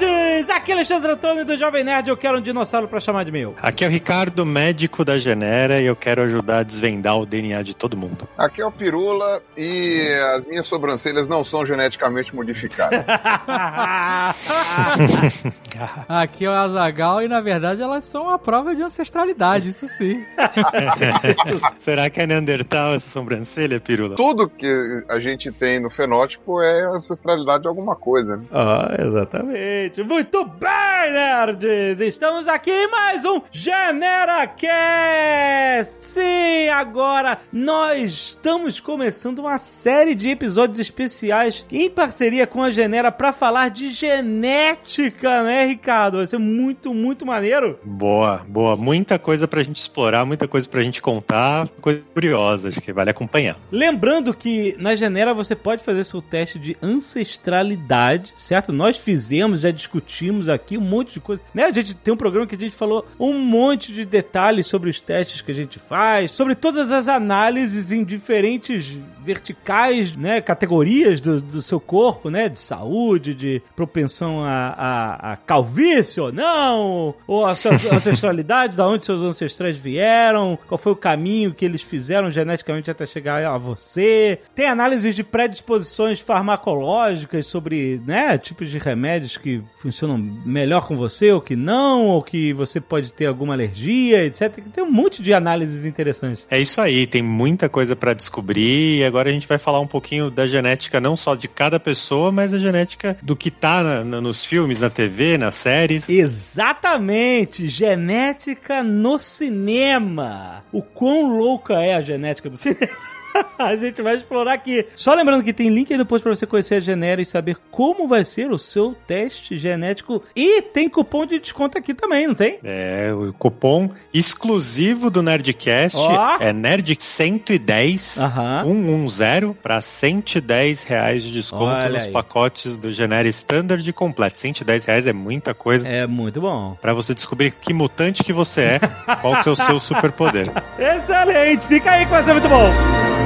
Nerds! Aqui é Alexandre Antônio do Jovem Nerd. Eu quero um dinossauro pra chamar de meu. Aqui é o Ricardo, médico da Genera, e eu quero ajudar a desvendar o DNA de todo mundo. Aqui é o Pirula e as minhas sobrancelhas não são geneticamente modificadas. Aqui é o Azagal e na verdade elas são uma prova de ancestralidade, isso sim. Será que é Neandertal essa sobrancelha, Pirula? Tudo que a gente tem no fenótipo é ancestralidade de alguma coisa. Né? Ah, exatamente. Muito bem, nerds! Estamos aqui em mais um GeneraCast! Sim, agora nós estamos começando uma série de episódios especiais em parceria com a Genera para falar de genética, né, Ricardo? Vai ser muito, muito maneiro. Boa, boa. Muita coisa pra gente explorar, muita coisa pra gente contar, coisa curiosa, acho que vale acompanhar. Lembrando que na Genera você pode fazer seu teste de ancestralidade, certo? Nós fizemos, já discutimos aqui um monte de coisa. Né? A gente tem um programa que a gente falou um monte de detalhes sobre os testes que a gente faz, sobre todas as análises em diferentes verticais, né? Categorias do, do seu corpo, né? De saúde, de propensão a, a, a calvície ou não, ou a sua ancestralidade, da onde seus ancestrais vieram, qual foi o caminho que eles fizeram geneticamente até chegar a você. Tem análises de predisposições farmacológicas sobre, né, tipos de remédios que funcionam melhor com você ou que não, ou que você pode ter alguma alergia, etc. Tem um monte de análises interessantes. É isso aí, tem muita coisa pra descobrir e agora a gente vai falar um pouquinho da genética não só de cada pessoa, mas a genética do que tá na- na- nos filmes, na TV, nas séries. Exatamente! Genética no cinema! O quão louca é a genética do cinema? A gente vai explorar aqui. Só lembrando que tem link aí depois pra você conhecer a Genera e saber como vai ser o seu teste genético. E tem cupom de desconto aqui também, não tem? É, o cupom exclusivo do Nerdcast Ó. é Nerd110 Aham. 110 para 110 reais de desconto Olha nos aí. pacotes do Genera Standard completo. 110 reais é muita coisa. É muito bom. Pra você descobrir que mutante que você é, qual que é o seu superpoder. Excelente! Fica aí que vai ser muito bom!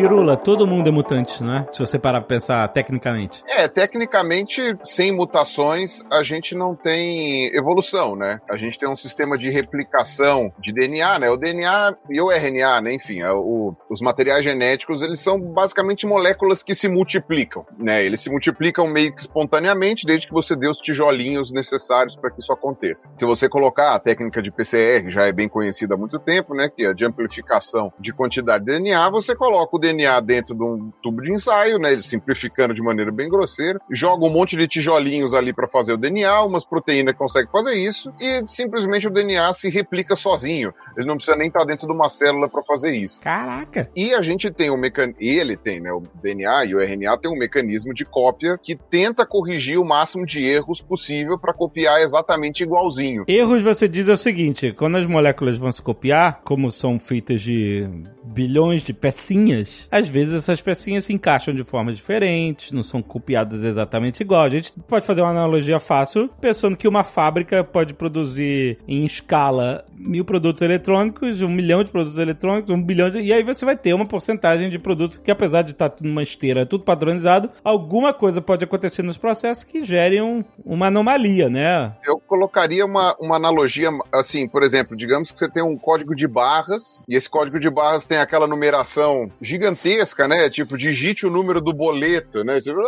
Pirula, todo mundo é mutante, não é? Se você parar pra pensar tecnicamente. É, tecnicamente, sem mutações, a gente não tem evolução, né? A gente tem um sistema de replicação de DNA, né? O DNA e o RNA, né? Enfim, é o- os materiais genéticos, eles são basicamente moléculas que se multiplicam, né? Eles se multiplicam meio que espontaneamente, desde que você dê os tijolinhos necessários para que isso aconteça. Se você colocar a técnica de PCR, já é bem conhecida há muito tempo, né? Que é de amplificação de quantidade de DNA, você coloca o DNA dentro de um tubo de ensaio, né? Ele simplificando de maneira bem grosseira, joga um monte de tijolinhos ali para fazer o DNA, umas proteínas que conseguem fazer isso, e simplesmente o DNA se replica sozinho. Ele não precisa nem estar dentro de uma célula para fazer isso. Caraca! E a gente tem um mecanismo, ele tem, né? O DNA e o RNA tem um mecanismo de cópia que tenta corrigir o máximo de erros possível para copiar exatamente igualzinho. Erros você diz é o seguinte: quando as moléculas vão se copiar, como são feitas de bilhões de pecinhas, às vezes essas pecinhas se encaixam de formas diferentes, não são copiadas exatamente igual. A gente pode fazer uma analogia fácil, pensando que uma fábrica pode produzir em escala mil produtos eletrônicos, um milhão de produtos eletrônicos, um bilhão de... E aí você vai ter uma porcentagem de produtos que, apesar de estar tudo numa esteira, tudo padronizado, alguma coisa pode acontecer nos processos que gerem um- uma anomalia, né? Eu colocaria uma, uma analogia assim, por exemplo, digamos que você tem um código de barras, e esse código de barras tem aquela numeração gigantesca, né? Tipo, digite o número do boleto, né? Tipo,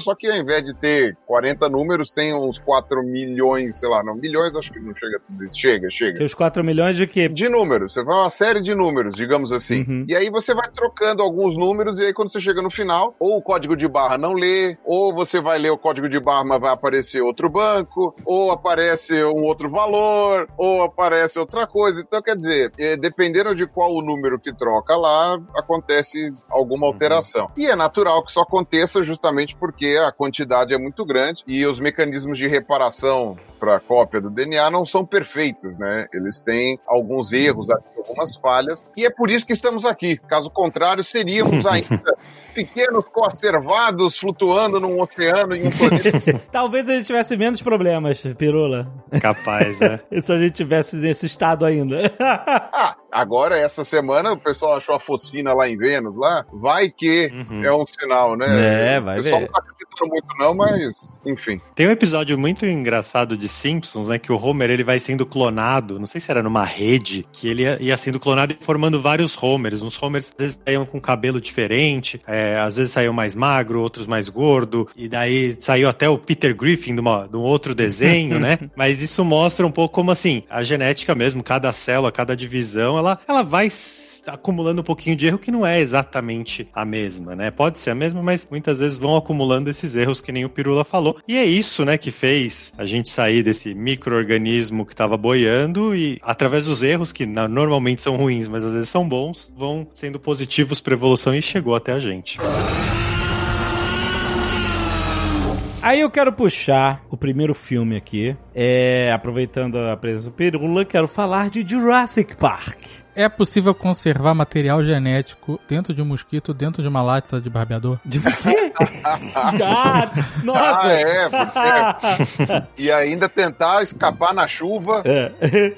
só que ao invés de ter 40 números, tem uns 4 milhões, sei lá, não, milhões acho que não chega tudo isso. Chega, chega. Seus 4 milhões de quê? De números, você vai uma série de números, digamos assim. Uhum. E aí você vai trocando alguns números, e aí quando você chega no final, ou o código de barra não lê, ou você vai ler o código de barra, mas vai aparecer outro banco, ou aparece um outro valor, ou aparece outra coisa. Então, quer dizer, eh, dependendo de qual o número que troca lá, acontece alguma alteração. E é natural que isso aconteça justamente porque a quantidade é muito grande e os mecanismos de reparação para cópia do DNA não são perfeitos, né? Eles têm alguns erros, algumas falhas, e é por isso que estamos aqui. Caso contrário, seríamos ainda pequenos conservados flutuando num oceano em um planeta. Talvez a gente tivesse menos problemas, Pirula. Capaz, né? Se a gente tivesse nesse estado ainda. ah, agora, essa semana, o pessoal achou a fosfina lá em Vênus, lá. Vai que uhum. é um sinal, né? É, vai ver. O pessoal ver. não tá acreditando muito não, mas, enfim. Tem um episódio muito engraçado de Simpsons, né? Que o Homer ele vai sendo clonado, não sei se era numa rede, que ele ia, ia sendo clonado e formando vários Homers. Uns Homers às vezes saíam com cabelo diferente, é, às vezes saiu mais magro, outros mais gordo, e daí saiu até o Peter Griffin de, uma, de um outro desenho, né? Mas isso mostra um pouco como assim, a genética mesmo, cada célula, cada divisão, ela, ela vai acumulando um pouquinho de erro que não é exatamente a mesma, né? Pode ser a mesma, mas muitas vezes vão acumulando esses erros que nem o Pirula falou. E é isso, né, que fez a gente sair desse microorganismo que estava boiando e através dos erros que normalmente são ruins, mas às vezes são bons, vão sendo positivos para evolução e chegou até a gente. Aí eu quero puxar o primeiro filme aqui. É, aproveitando a presença do Pirula, quero falar de Jurassic Park. É possível conservar material genético dentro de um mosquito, dentro de uma lata de barbeador? De quê? ah, nossa! Ah, é, porque... e ainda tentar escapar na chuva. É.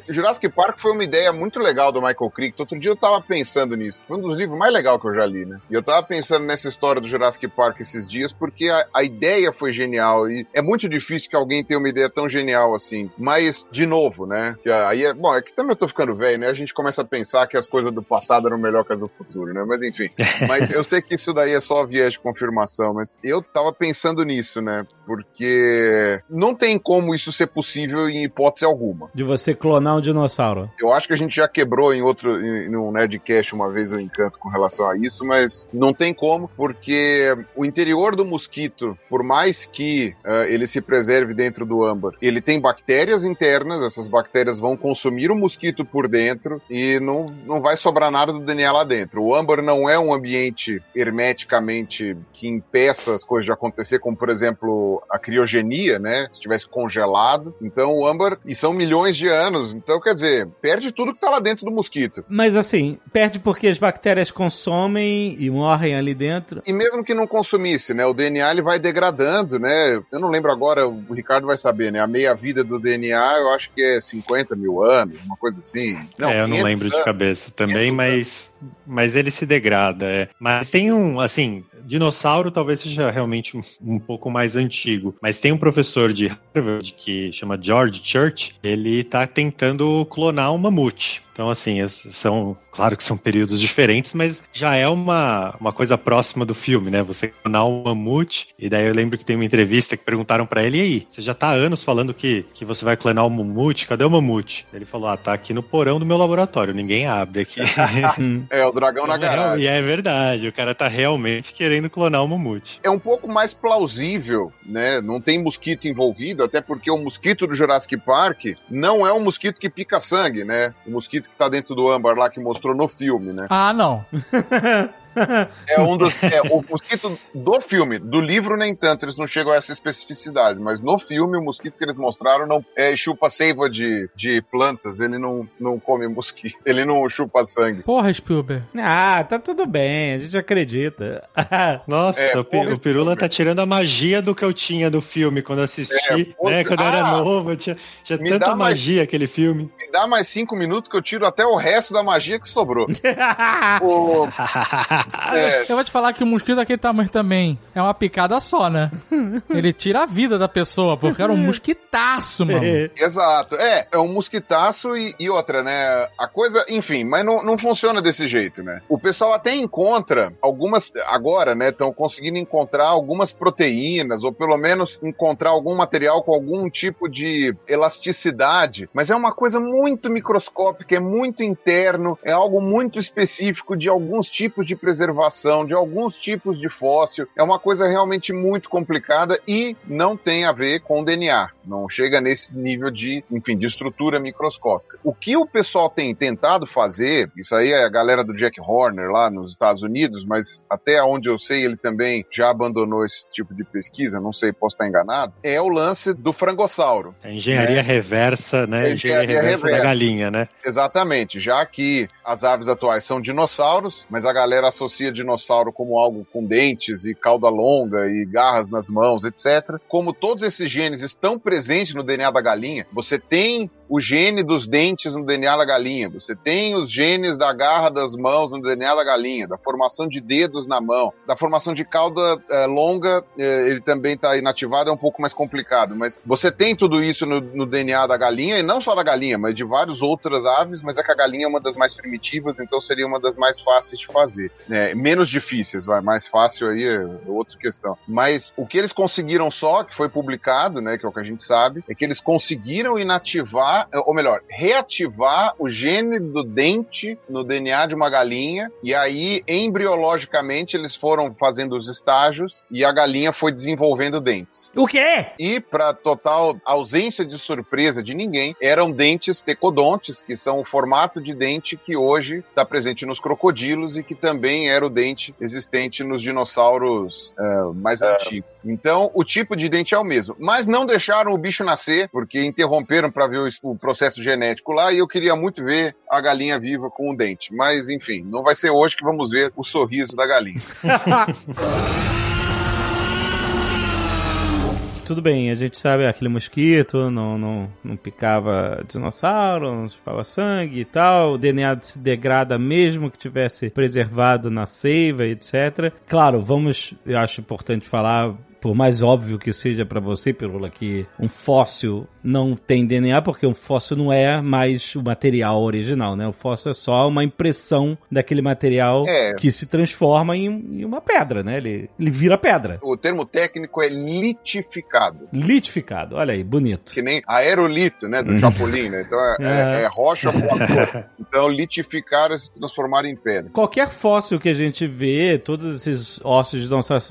Jurassic Park foi uma ideia muito legal do Michael Crichton. Outro dia eu tava pensando nisso. Foi um dos livros mais legais que eu já li, né? E eu tava pensando nessa história do Jurassic Park esses dias, porque a, a ideia foi genial. E é muito difícil que alguém tenha uma ideia tão genial assim. Mas, de novo, né? Que aí é. Bom, é que também eu tô ficando velho, né? A gente começa a pensar pensar que as coisas do passado eram melhor que as do futuro, né? Mas enfim. mas eu sei que isso daí é só viés de confirmação, mas eu tava pensando nisso, né? Porque não tem como isso ser possível em hipótese alguma. De você clonar um dinossauro. Eu acho que a gente já quebrou em outro, em, um Nerdcast uma vez o encanto com relação a isso, mas não tem como, porque o interior do mosquito, por mais que uh, ele se preserve dentro do âmbar, ele tem bactérias internas, essas bactérias vão consumir o mosquito por dentro e não não, não vai sobrar nada do DNA lá dentro. O âmbar não é um ambiente hermeticamente que impeça as coisas de acontecer, como por exemplo a criogenia, né? Se estivesse congelado. Então o âmbar, e são milhões de anos, então quer dizer, perde tudo que tá lá dentro do mosquito. Mas assim, perde porque as bactérias consomem e morrem ali dentro. E mesmo que não consumisse, né? O DNA ele vai degradando, né? Eu não lembro agora, o Ricardo vai saber, né? A meia-vida do DNA eu acho que é 50 mil anos, uma coisa assim. Não, é, eu não lembro de cabeça também, mas, mas ele se degrada. É. Mas tem um, assim, dinossauro talvez seja realmente um, um, pouco mais antigo, mas tem um professor de Harvard que chama George Church, ele tá tentando clonar um mamute. Então, assim, são, claro que são períodos diferentes, mas já é uma, uma coisa próxima do filme, né? Você clonar um mamute, e daí eu lembro que tem uma entrevista que perguntaram para ele, e aí, você já tá há anos falando que, que você vai clonar o um mamute, cadê o mamute? Ele falou, ah, tá aqui no porão do meu laboratório, ninguém abre aqui. é, o dragão na garagem. E é verdade, o cara tá realmente querendo clonar o mamute. É um pouco mais plausível, né? Não tem mosquito envolvido, até porque o mosquito do Jurassic Park não é um mosquito que pica sangue, né? O mosquito que tá dentro do âmbar lá que mostrou no filme, né? Ah, não. É um dos. É, o mosquito do filme, do livro nem tanto, eles não chegam a essa especificidade, mas no filme o mosquito que eles mostraram não é, chupa seiva de, de plantas, ele não, não come mosquito, ele não chupa sangue. Porra, Spielberg. Ah, tá tudo bem, a gente acredita. Nossa, é, o, porra, o Pirula tá tirando a magia do que eu tinha do filme quando assisti, é, né? Quando ah, eu era ah! novo, eu tinha, tinha tanta magia mais, aquele filme. Dá mais cinco minutos que eu tiro até o resto da magia que sobrou. o... É. Eu vou te falar que o mosquito daquele tamanho também é uma picada só, né? Ele tira a vida da pessoa, porque era um mosquitaço, mano. É. Exato. É, é um mosquitaço e, e, outra, né? A coisa, enfim, mas não, não funciona desse jeito, né? O pessoal até encontra algumas, agora, né? Estão conseguindo encontrar algumas proteínas, ou pelo menos encontrar algum material com algum tipo de elasticidade, mas é uma coisa muito microscópica, é muito interno, é algo muito específico de alguns tipos de preservação de alguns tipos de fóssil. É uma coisa realmente muito complicada e não tem a ver com DNA. não chega nesse nível de, enfim, de estrutura microscópica. O que o pessoal tem tentado fazer, isso aí é a galera do Jack Horner lá nos Estados Unidos, mas até onde eu sei ele também já abandonou esse tipo de pesquisa, não sei, posso estar enganado, é o lance do frangossauro. A engenharia né? reversa, né? É engenharia, engenharia reversa, reversa. Da galinha, né? Exatamente, já que as aves atuais são dinossauros, mas a galera associa dinossauro como algo com dentes e cauda longa e garras nas mãos, etc. Como todos esses genes estão presentes no DNA da galinha, você tem o gene dos dentes no DNA da galinha, você tem os genes da garra das mãos no DNA da galinha, da formação de dedos na mão, da formação de cauda eh, longa, eh, ele também está inativado, é um pouco mais complicado, mas você tem tudo isso no, no DNA da galinha, e não só da galinha, mas de várias outras aves, mas é que a galinha é uma das mais primitivas, então seria uma das mais fáceis de fazer. né? menos difíceis, vai, mais fácil aí é outra questão. Mas o que eles conseguiram só, que foi publicado, né, que é o que a gente sabe, é que eles conseguiram inativar, ou melhor, reativar o gene do dente no DNA de uma galinha, e aí embriologicamente eles foram fazendo os estágios e a galinha foi desenvolvendo dentes. O quê? E, para total ausência de surpresa de ninguém, eram dentes tecodontes, que são o formato de dente que hoje está presente nos crocodilos e que também era o dente existente nos dinossauros eh, mais antigos. Então, o tipo de dente é o mesmo. Mas não deixaram o bicho nascer, porque interromperam para ver o, processo genético lá, e eu queria muito ver a galinha viva com o dente. Mas, enfim, não vai ser hoje que vamos ver o sorriso da galinha. Tudo bem, a gente sabe aquele mosquito não, não, não picava dinossauro, não chupava sangue e tal. O DNA se degrada mesmo que tivesse preservado na seiva, etc. Claro, vamos, eu acho importante falar por mais óbvio que seja para você, Pirula, que um fóssil não tem DNA, porque um fóssil não é mais o material original, né? O fóssil é só uma impressão daquele material É. que se transforma em, em uma pedra, né? Ele, ele vira pedra. O termo técnico é litificado. Litificado, olha aí, bonito. Que nem aerolito, né? Do Chapolin, né? Então é, é- É. é rocha voadora. Então litificar é se transformar em pedra. Qualquer fóssil que a gente vê, todos esses ossos de dinossauros,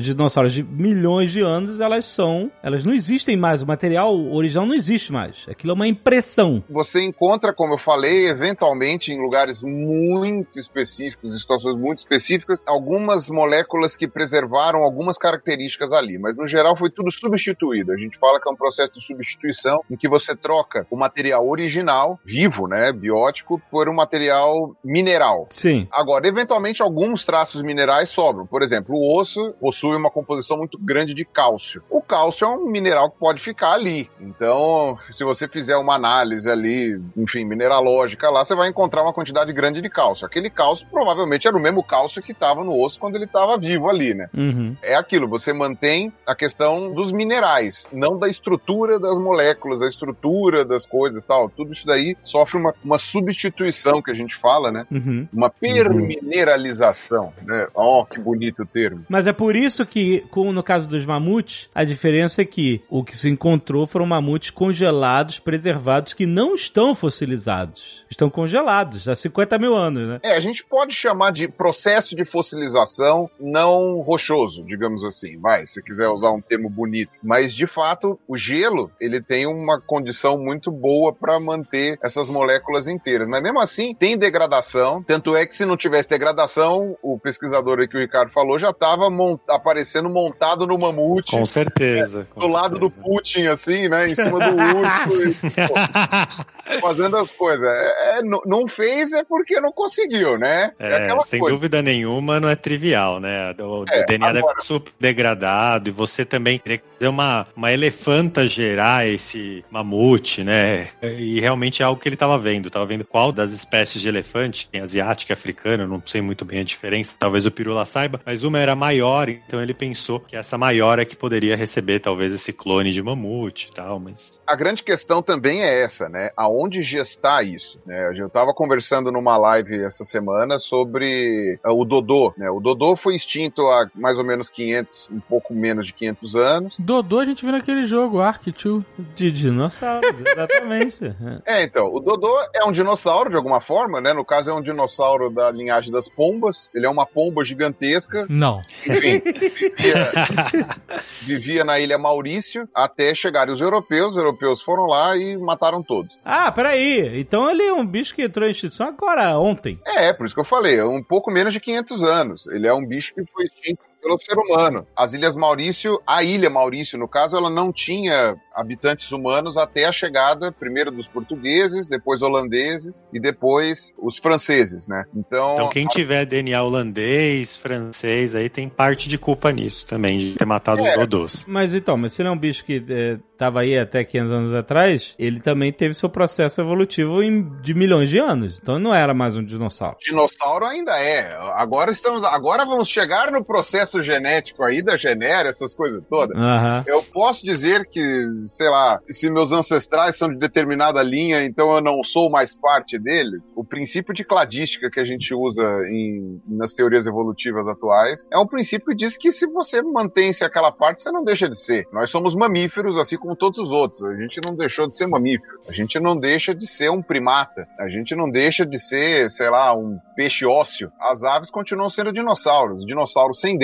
dinossauros de milhões de anos, elas são. Elas não existem mais. O material original não existe mais. Aquilo é uma impressão. Você encontra, como eu falei, eventualmente em lugares muito específicos, em situações muito específicas, algumas moléculas que preservaram algumas características ali, mas no geral foi tudo substituído. A gente fala que é um processo de substituição em que você troca o material original, vivo, né, biótico, por um material mineral. Sim. Agora, eventualmente, alguns traços minerais sobram. Por exemplo, o osso possui uma composição muito grande de cálcio. O cálcio é um mineral que pode ficar ali. Então, se você fizer uma análise ali, enfim, mineralógica lá, você vai encontrar uma quantidade grande de cálcio. Aquele cálcio provavelmente era o mesmo cálcio que estava no osso quando ele estava vivo ali, né? Uhum. É aquilo, você mantém a questão dos minerais, não da estrutura das moléculas, da estrutura das coisas e tal. Tudo isso daí sofre uma, uma substituição que a gente fala, né? Uhum. Uma permineralização, né? Oh, que bonito o termo. Mas é por isso que, como no caso dos mamutes, a diferença é que o que se encontrou foram mamutes congelados, preservados, que não estão fossilizados. Estão congelados há 50 mil anos, né? É, a gente pode chamar de processo de fossilização não rochoso, digamos assim, vai, se quiser usar um termo bonito. Mas, de fato, o gelo, ele tem uma condição muito boa para manter essas moléculas inteiras. Mas, mesmo assim, tem degradação, tanto é que se não tivesse degradação, o pesquisador que o Ricardo falou já estava aparecendo montado no mamute. Com certeza. com do lado do certeza. Putin, assim, né? Em cima do urso. e, pô, fazendo as coisas. É, é, não- fez é porque não conseguiu, né? É, sem dúvida nenhuma, não é trivial, né? O, É, DNA agora- estar super degradado e você também teria que fazer uma, uma elefanta gerar esse mamute, né? E realmente é algo que ele estava vendo. Estava vendo qual das espécies de elefante, asiática e africana, não sei muito bem a diferença, talvez o Pirula saiba, mas uma era maior, então ele pensou que essa maior é que poderia receber talvez esse clone de mamute e tal, mas A grande questão também é essa, né? Aonde gestar isso? Né? Eu estava conversando numa live essa semana sobre ah, o Dodô, né? O Dodô foi extinto há mais ou menos 500, um pouco menos de 500 anos. Dodô a gente viu naquele jogo, Ark 2. De dinossauros, exatamente. É, então, o Dodô é um dinossauro de alguma forma, né? No caso é um dinossauro da linhagem das pombas. Ele é uma pomba gigantesca. Não. Enfim, vivia na ilha Maurício até chegarem os europeus. Os europeus foram lá e mataram todos. Ah, peraí. Então ele é um bicho que entrou em extinção agora, ontem. É, por isso que eu falei, é um pouco menos de 500 anos. Ele é um bicho que foi extinto pelo ser humano. As Ilhas Maurício, a Ilha Maurício, no caso, ela não tinha habitantes humanos até a chegada, primeiro dos portugueses, depois holandeses e depois os franceses, né? Então, então quem tiver DNA holandês, francês, aí tem parte de culpa nisso também, de ter matado é. os dodôs. Mas então, mas se não é um bicho que estava é, aí até 500 anos atrás, ele também teve seu processo evolutivo em, de milhões de anos. Então não era mais um dinossauro. Dinossauro ainda é. Agora estamos, agora vamos chegar no processo genético aí da genera, essas coisas todas. Uhum. Eu posso dizer que sei lá, se meus ancestrais são de determinada linha, então eu não sou mais parte deles. O princípio de cladística que a gente usa em, nas teorias evolutivas atuais é um princípio que diz que se você mantém-se aquela parte, você não deixa de ser. Nós somos mamíferos, assim como todos os outros. A gente não deixou de ser mamífero. A gente não deixa de ser um primata. A gente não deixa de ser, sei lá, um peixe ósseo. As aves continuam sendo dinossauros. Dinossauros sem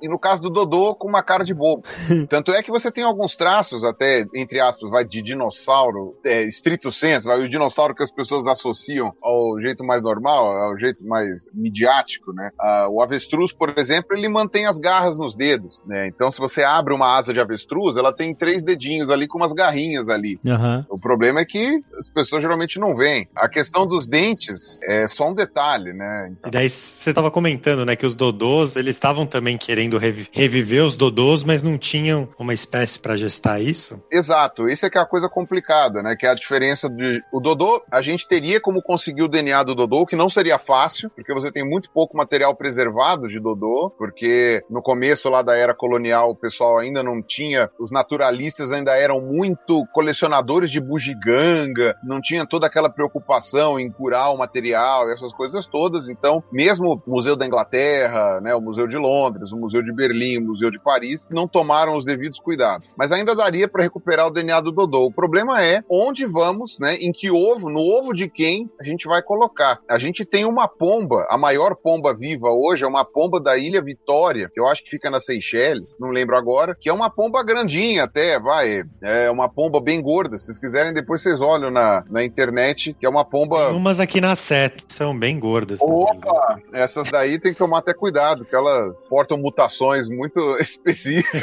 e, no caso do Dodô, com uma cara de bobo. Tanto é que você tem alguns traços até entre aspas, vai de dinossauro, é, estrito senso, vai o dinossauro que as pessoas associam ao jeito mais normal, ao jeito mais midiático, né? Ah, o avestruz, por exemplo, ele mantém as garras nos dedos, né? Então, se você abre uma asa de avestruz, ela tem três dedinhos ali com umas garrinhas ali. Uhum. O problema é que as pessoas geralmente não veem. A questão dos dentes é só um detalhe, né? Então... E daí você estava comentando, né, que os dodôs, eles estavam também querendo reviver os dodôs, mas não tinham uma espécie para gestar isso? Exato, esse é que é a coisa complicada, né? Que é a diferença de. O Dodô, a gente teria como conseguir o DNA do Dodô, que não seria fácil, porque você tem muito pouco material preservado de Dodô, porque no começo lá da era colonial o pessoal ainda não tinha. Os naturalistas ainda eram muito colecionadores de bugiganga, não tinha toda aquela preocupação em curar o material, essas coisas todas. Então, mesmo o Museu da Inglaterra, né, o Museu de Londres, o Museu de Berlim, o Museu de Paris, não tomaram os devidos cuidados. Mas ainda daria para recuperar o DNA do Dodô. O problema é onde vamos, né? Em que ovo, no ovo de quem a gente vai colocar. A gente tem uma pomba, a maior pomba viva hoje é uma pomba da Ilha Vitória, que eu acho que fica nas Seychelles, não lembro agora, que é uma pomba grandinha até, vai, é uma pomba bem gorda. Se vocês quiserem, depois vocês olham na, na internet, que é uma pomba... Tem umas aqui na sete, são bem gordas. Opa! Também. Essas daí tem que tomar até cuidado, porque elas portam mutações muito específicas.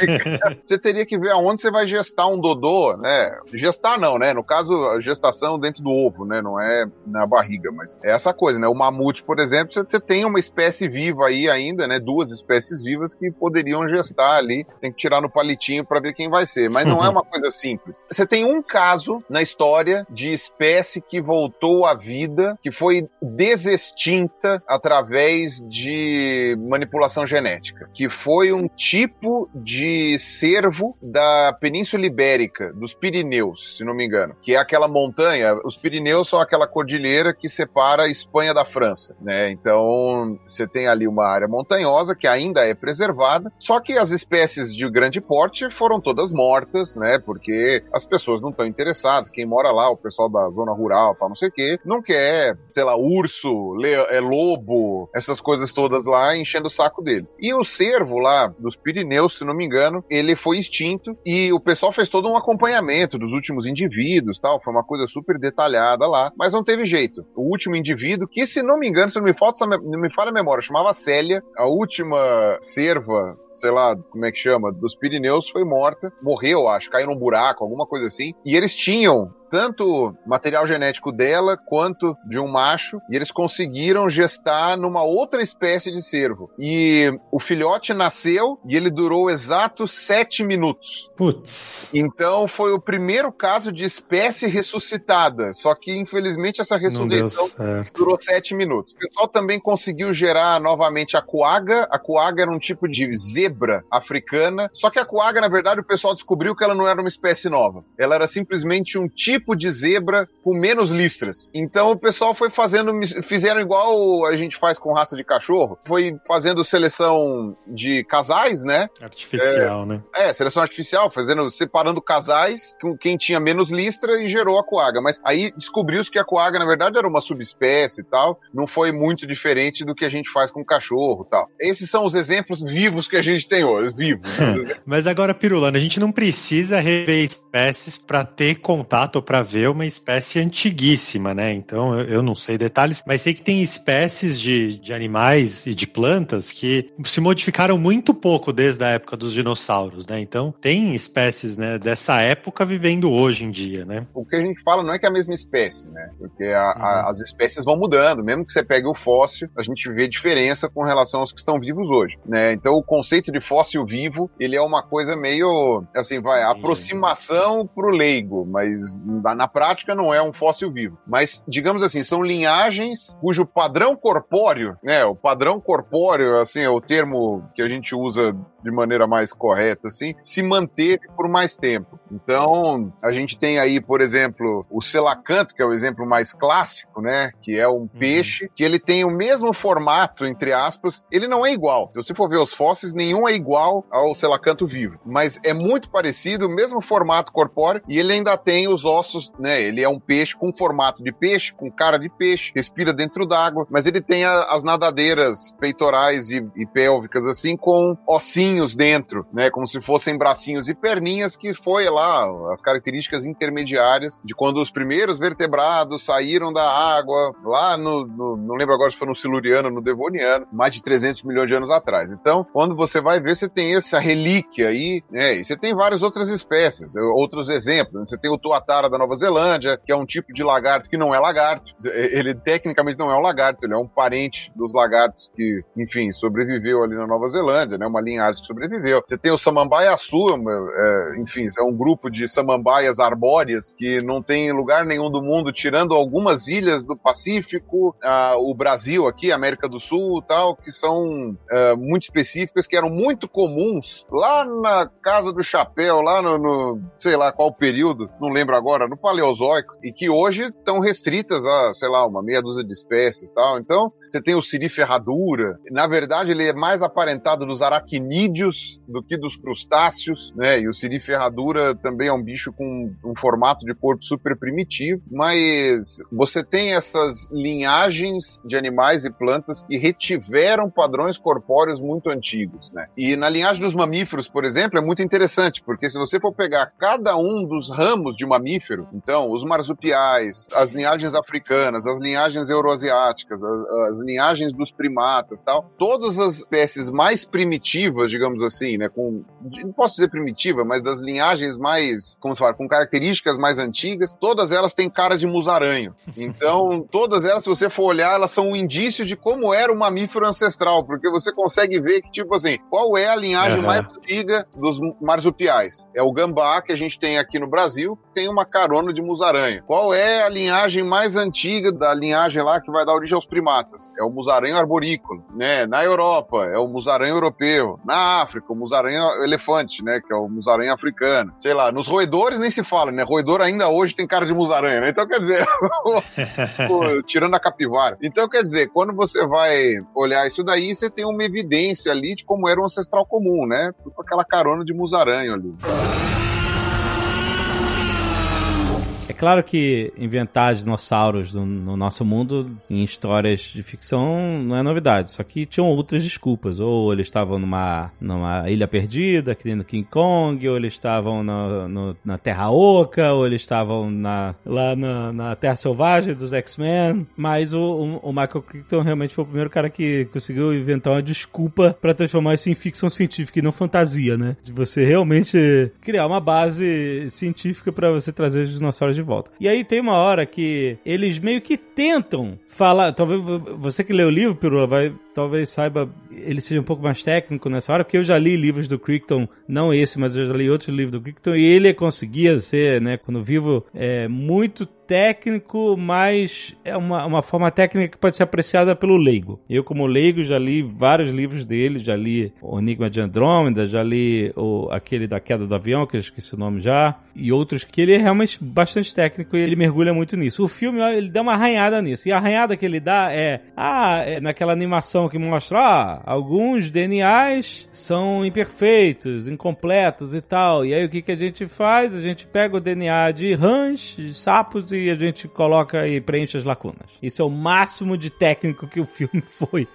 você teria que ver aonde você vai gestar um Dodô, né? Gestar não, né? No caso, a gestação dentro do ovo, né? Não é na barriga, mas é essa coisa, né? O mamute, por exemplo, você tem uma espécie viva aí ainda, né? Duas espécies vivas que poderiam gestar ali. Tem que tirar no palitinho para ver quem vai ser. Mas não é uma coisa simples. Você tem um caso na história de espécie que voltou à vida, que foi desextinta através de manipulação genética, que foi um tipo de cervo da Península Ibérica Ibérica, dos Pirineus, se não me engano, que é aquela montanha, os Pirineus são aquela cordilheira que separa a Espanha da França, né? Então, você tem ali uma área montanhosa que ainda é preservada, só que as espécies de grande porte foram todas mortas, né? Porque as pessoas não estão interessadas, quem mora lá, o pessoal da zona rural, tal, não sei o quê, não quer, sei lá, urso, é lobo, essas coisas todas lá enchendo o saco deles. E o cervo lá dos Pirineus, se não me engano, ele foi extinto e o pessoal fez todo um acompanhamento dos últimos indivíduos, tal, foi uma coisa super detalhada lá, mas não teve jeito. O último indivíduo, que se não me engano, se não me falta, não me falha a memória, chamava Célia, a última serva sei lá, como é que chama, dos Pirineus foi morta, morreu, acho, caiu num buraco, alguma coisa assim. E eles tinham tanto material genético dela quanto de um macho, e eles conseguiram gestar numa outra espécie de cervo. E o filhote nasceu e ele durou exatos sete minutos. Putz. Então foi o primeiro caso de espécie ressuscitada. Só que infelizmente essa ressurreição durou sete minutos. O pessoal também conseguiu gerar novamente a coaga. A coaga era um tipo de zebra africana. Só que a coaga, na verdade, o pessoal descobriu que ela não era uma espécie nova. Ela era simplesmente um tipo tipo de zebra com menos listras. Então o pessoal foi fazendo, fizeram igual a gente faz com raça de cachorro, foi fazendo seleção de casais, né? Artificial, é, né? É, seleção artificial, fazendo, separando casais com quem tinha menos listra e gerou a coaga. Mas aí descobriu-se que a coaga, na verdade, era uma subespécie e tal, não foi muito diferente do que a gente faz com cachorro e tal. Esses são os exemplos vivos que a gente tem hoje, vivos. Mas agora, Pirulano, a gente não precisa rever espécies para ter contato para ver uma espécie antiguíssima, né? Então, eu, eu, não sei detalhes, mas sei que tem espécies de, de animais e de plantas que se modificaram muito pouco desde a época dos dinossauros, né? Então, tem espécies, né, dessa época vivendo hoje em dia, né? O que a gente fala não é que é a mesma espécie, né? Porque a, uhum. a, as espécies vão mudando. Mesmo que você pegue o fóssil, a gente vê diferença com relação aos que estão vivos hoje, né? Então, o conceito de fóssil vivo, ele é uma coisa meio, assim, vai, aproximação pro leigo, mas na, prática não é um fóssil vivo. Mas, digamos assim, são linhagens cujo padrão corpóreo, né? O padrão corpóreo, assim, é o termo que a gente usa de maneira mais correta, assim, se manteve por mais tempo. Então, a gente tem aí, por exemplo, o selacanto, que é o exemplo mais clássico, né? Que é um uhum. peixe que ele tem o mesmo formato, entre aspas. Ele não é igual. Se você for ver os fósseis, nenhum é igual ao selacanto vivo. Mas é muito parecido, o mesmo formato corpóreo, e ele ainda tem os ossos, né? Ele é um peixe com formato de peixe, com cara de peixe, respira dentro d'água, mas ele tem a, as nadadeiras peitorais e, e pélvicas, assim, com ossinhos dentro, né? Como se fossem bracinhos e perninhas, que foi lá as características intermediárias de quando os primeiros vertebrados saíram da água, lá no, no não lembro agora se foi no Siluriano, no Devoniano, mais de 300 milhões de anos atrás. Então, quando você vai ver, você tem essa relíquia aí, né? E você tem várias outras espécies, outros exemplos. Né? Você tem o tuatara da Nova Zelândia, que é um tipo de lagarto que não é lagarto. Ele tecnicamente não é um lagarto, ele é um parente dos lagartos que, enfim, sobreviveu ali na Nova Zelândia, né? Uma linhagem que sobreviveu. Você tem o samambaia sul, é, enfim, é um grupo de samambaias arbóreas que não tem lugar nenhum do mundo, tirando algumas ilhas do Pacífico, a, o Brasil aqui, América do Sul tal, que são é, muito específicas, que eram muito comuns lá na Casa do Chapéu, lá no, no sei lá qual período, não lembro agora, no Paleozoico, e que hoje estão restritas a, sei lá, uma meia dúzia de espécies tal. Então, você tem o siri ferradura. Na verdade, ele é mais aparentado dos aracnídeos do que dos crustáceos, né? E o siri ferradura também é um bicho com um formato de corpo super primitivo, mas você tem essas linhagens de animais e plantas que retiveram padrões corpóreos muito antigos, né? E na linhagem dos mamíferos, por exemplo, é muito interessante, porque se você for pegar cada um dos ramos de mamífero, então, os marsupiais, as linhagens africanas, as linhagens euroasiáticas, as, as as linhagens dos primatas tal, todas as espécies mais primitivas, digamos assim, né, com, não posso dizer primitiva, mas das linhagens mais, como se fala, com características mais antigas, todas elas têm cara de musaranho. Então, todas elas, se você for olhar, elas são um indício de como era o mamífero ancestral, porque você consegue ver que, tipo assim, qual é a linhagem uhum. mais antiga dos marsupiais? É o gambá, que a gente tem aqui no Brasil, tem uma carona de musaranho. Qual é a linhagem mais antiga da linhagem lá que vai dar origem aos primatas? é o musaranho arborícola, né? Na Europa é o musaranho europeu, na África o musaranho elefante, né? Que é o musaranho africano. Sei lá, nos roedores nem se fala, né? Roedor ainda hoje tem cara de musaranho, né? Então quer dizer, tirando a capivara. Então quer dizer, quando você vai olhar isso daí, você tem uma evidência ali de como era um ancestral comum, né? Com aquela carona de musaranho ali. Claro que inventar dinossauros no, no, nosso mundo, em histórias de ficção, não é novidade. Só que tinham outras desculpas. Ou eles estavam numa, numa ilha perdida, que no King Kong, ou eles estavam na, no, na Terra Oca, ou eles estavam na, lá na, na Terra Selvagem dos X-Men. Mas o, o, o, Michael Crichton realmente foi o primeiro cara que conseguiu inventar uma desculpa para transformar isso em ficção científica e não fantasia, né? De você realmente criar uma base científica para você trazer os dinossauros de volta. E aí tem uma hora que eles meio que tentam falar. Talvez você que lê o livro, Pirula, vai talvez saiba, ele seja um pouco mais técnico nessa hora, porque eu já li livros do Crichton, não esse, mas eu já li outros livros do Crichton, e ele conseguia ser, né, quando vivo, é, muito técnico, mas é uma, uma forma técnica que pode ser apreciada pelo leigo. Eu, como leigo, já li vários livros dele, já li O Enigma de Andrômeda, já li o, aquele da queda do avião, que eu esqueci o nome já, e outros que ele é realmente bastante técnico e ele mergulha muito nisso. O filme, ele dá uma arranhada nisso, e a arranhada que ele dá é, ah, é naquela animação que mostra, ah, alguns DNAs são imperfeitos, incompletos e tal, e aí o que, que a gente faz? A gente pega o DNA de rãs, de sapos e a gente coloca e preenche as lacunas. Isso é o máximo de técnico que o filme foi.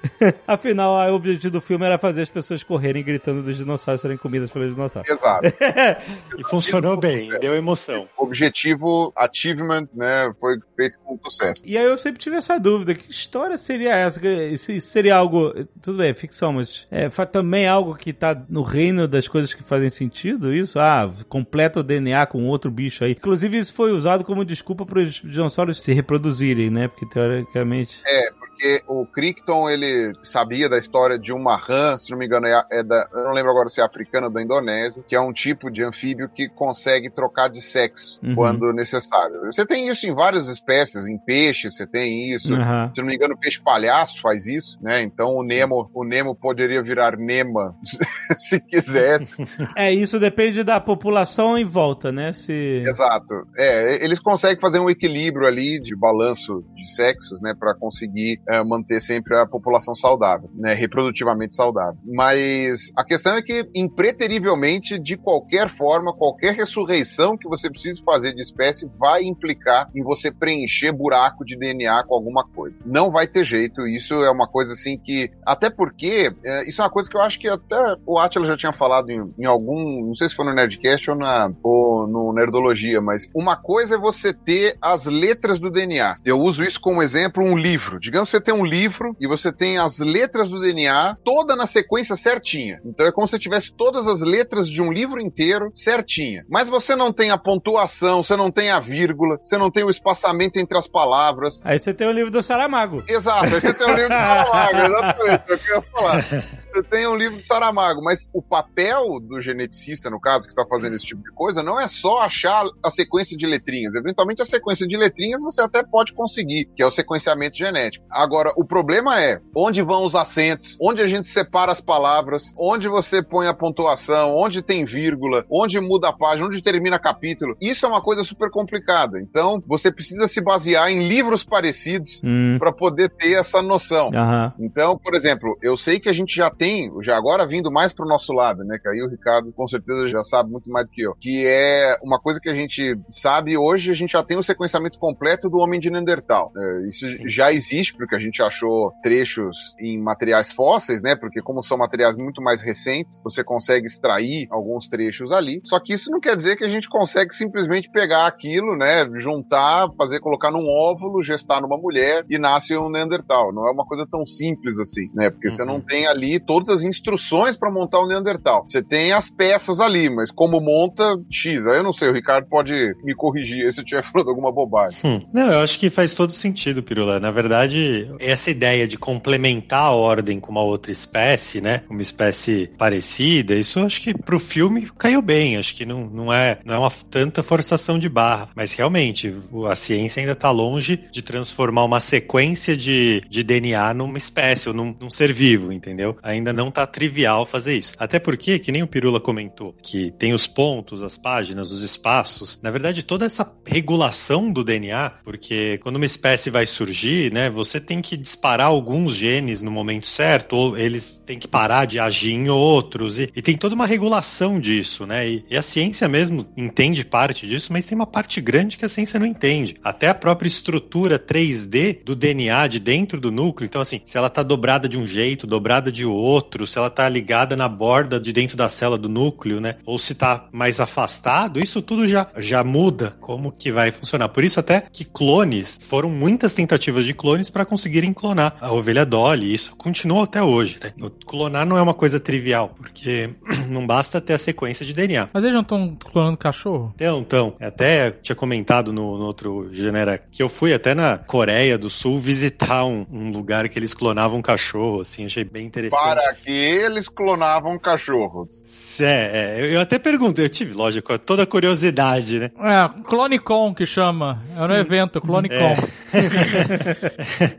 Afinal, o objetivo do filme era fazer as pessoas correrem gritando dos dinossauros serem comidas pelos dinossauros. Exato. e funcionou bem, deu emoção. Objetivo, achievement, né, foi feito com sucesso. E aí eu sempre tive essa dúvida, que história seria essa? Isso seria algo, tudo bem, ficção, mas é também algo que tá no reino das coisas que fazem sentido, isso? Ah, completa o DNA com outro bicho aí. Inclusive isso foi usado como desculpa para os dinossauros se reproduzirem, né? Porque teoricamente. É, porque o Crichton ele sabia da história de uma rã, se não me engano, é, é da, eu não lembro agora se é africana ou da Indonésia, que é um tipo de anfíbio que consegue trocar de sexo uhum. quando necessário. Você tem isso em várias espécies, em peixes você tem isso. Uhum. Se não me engano, o peixe palhaço faz isso, né? Então o Nemo, o Nemo poderia virar Nema se quisesse. É, isso depende da população em volta, né? Se... Exato. É, eles conseguem fazer um equilíbrio ali de balanço de sexos, né, para conseguir é, manter sempre a população saudável, né, reprodutivamente saudável. Mas a questão é que, impreterivelmente, de qualquer forma, qualquer ressurreição que você precise fazer de espécie vai implicar em você preencher buraco de DNA com alguma coisa. Não vai ter jeito, isso é uma coisa assim que, até porque, é, isso é uma coisa que eu acho que até o Atila já tinha falado em, em, algum, não sei se foi no Nerdcast ou, na, ou no Nerdologia, mas uma coisa é você ter as letras do DNA. Eu uso isso como exemplo um livro. Digamos você tem um livro e você tem as letras do DNA toda na sequência certinha. Então é como se tivesse todas as letras de um livro inteiro certinha. Mas você não tem a pontuação, você não tem a vírgula, você não tem o espaçamento entre as palavras. Aí você tem o livro do Saramago. Exato, aí você tem o livro do Saramago, exatamente, é o que eu ia falar você tem um livro de Saramago, mas o papel do geneticista, no caso, que está fazendo esse tipo de coisa, não é só achar a sequência de letrinhas. Eventualmente, a sequência de letrinhas você até pode conseguir, que é o sequenciamento genético. Agora, o problema é onde vão os acentos, onde a gente separa as palavras, onde você põe a pontuação, onde tem vírgula, onde muda a página, onde termina capítulo. Isso é uma coisa super complicada. Então, você precisa se basear em livros parecidos hum. para poder ter essa noção. Uhum. Então, por exemplo, eu sei que a gente já tem tem, já agora vindo mais pro nosso lado, né? Que aí o Ricardo com certeza já sabe muito mais do que eu. Que é uma coisa que a gente sabe hoje, a gente já tem o sequenciamento completo do homem de Neandertal. É, isso Sim. já existe, porque a gente achou trechos em materiais fósseis, né? Porque como são materiais muito mais recentes, você consegue extrair alguns trechos ali. Só que isso não quer dizer que a gente consegue simplesmente pegar aquilo, né? Juntar, fazer, colocar num óvulo, gestar numa mulher e nasce um Neandertal. Não é uma coisa tão simples assim, né? Porque uhum. você não tem ali todas as instruções para montar o Neandertal. Você tem as peças ali, mas como monta, X. Aí eu não sei, o Ricardo pode me corrigir se eu estiver falando alguma bobagem. Hum. Não, eu acho que faz todo sentido, Pirula. Na verdade, essa ideia de complementar a ordem com uma outra espécie, né? Uma espécie parecida, isso eu acho que pro filme caiu bem. Acho que não, não, é, não é uma tanta forçação de barra. Mas realmente, a ciência ainda está longe de transformar uma sequência de, de DNA numa espécie ou num, num ser vivo, entendeu? Ainda ainda não tá trivial fazer isso. Até porque, que nem o Pirula comentou, que tem os pontos, as páginas, os espaços. Na verdade, toda essa regulação do DNA, porque quando uma espécie vai surgir, né, você tem que disparar alguns genes no momento certo, ou eles têm que parar de agir em outros, e, e tem toda uma regulação disso, né? E, e a ciência mesmo entende parte disso, mas tem uma parte grande que a ciência não entende. Até a própria estrutura 3D do DNA de dentro do núcleo. Então, assim, se ela tá dobrada de um jeito, dobrada de outro, outro, se ela tá ligada na borda de dentro da célula do núcleo, né? Ou se tá mais afastado, isso tudo já, já muda como que vai funcionar. Por isso até que clones, foram muitas tentativas de clones para conseguirem clonar a ovelha Dolly, e isso continua até hoje, né? Clonar não é uma coisa trivial, porque não basta ter a sequência de DNA. Mas eles não estão clonando cachorro? Então, então, até tinha comentado no, no outro Genera que eu fui até na Coreia do Sul visitar um, um lugar que eles clonavam cachorro, assim, achei bem interessante. Para que eles clonavam cachorros. É, é eu até perguntei, eu tive, lógico, toda a curiosidade, né? É, CloneCon que chama. É no evento, CloneCon.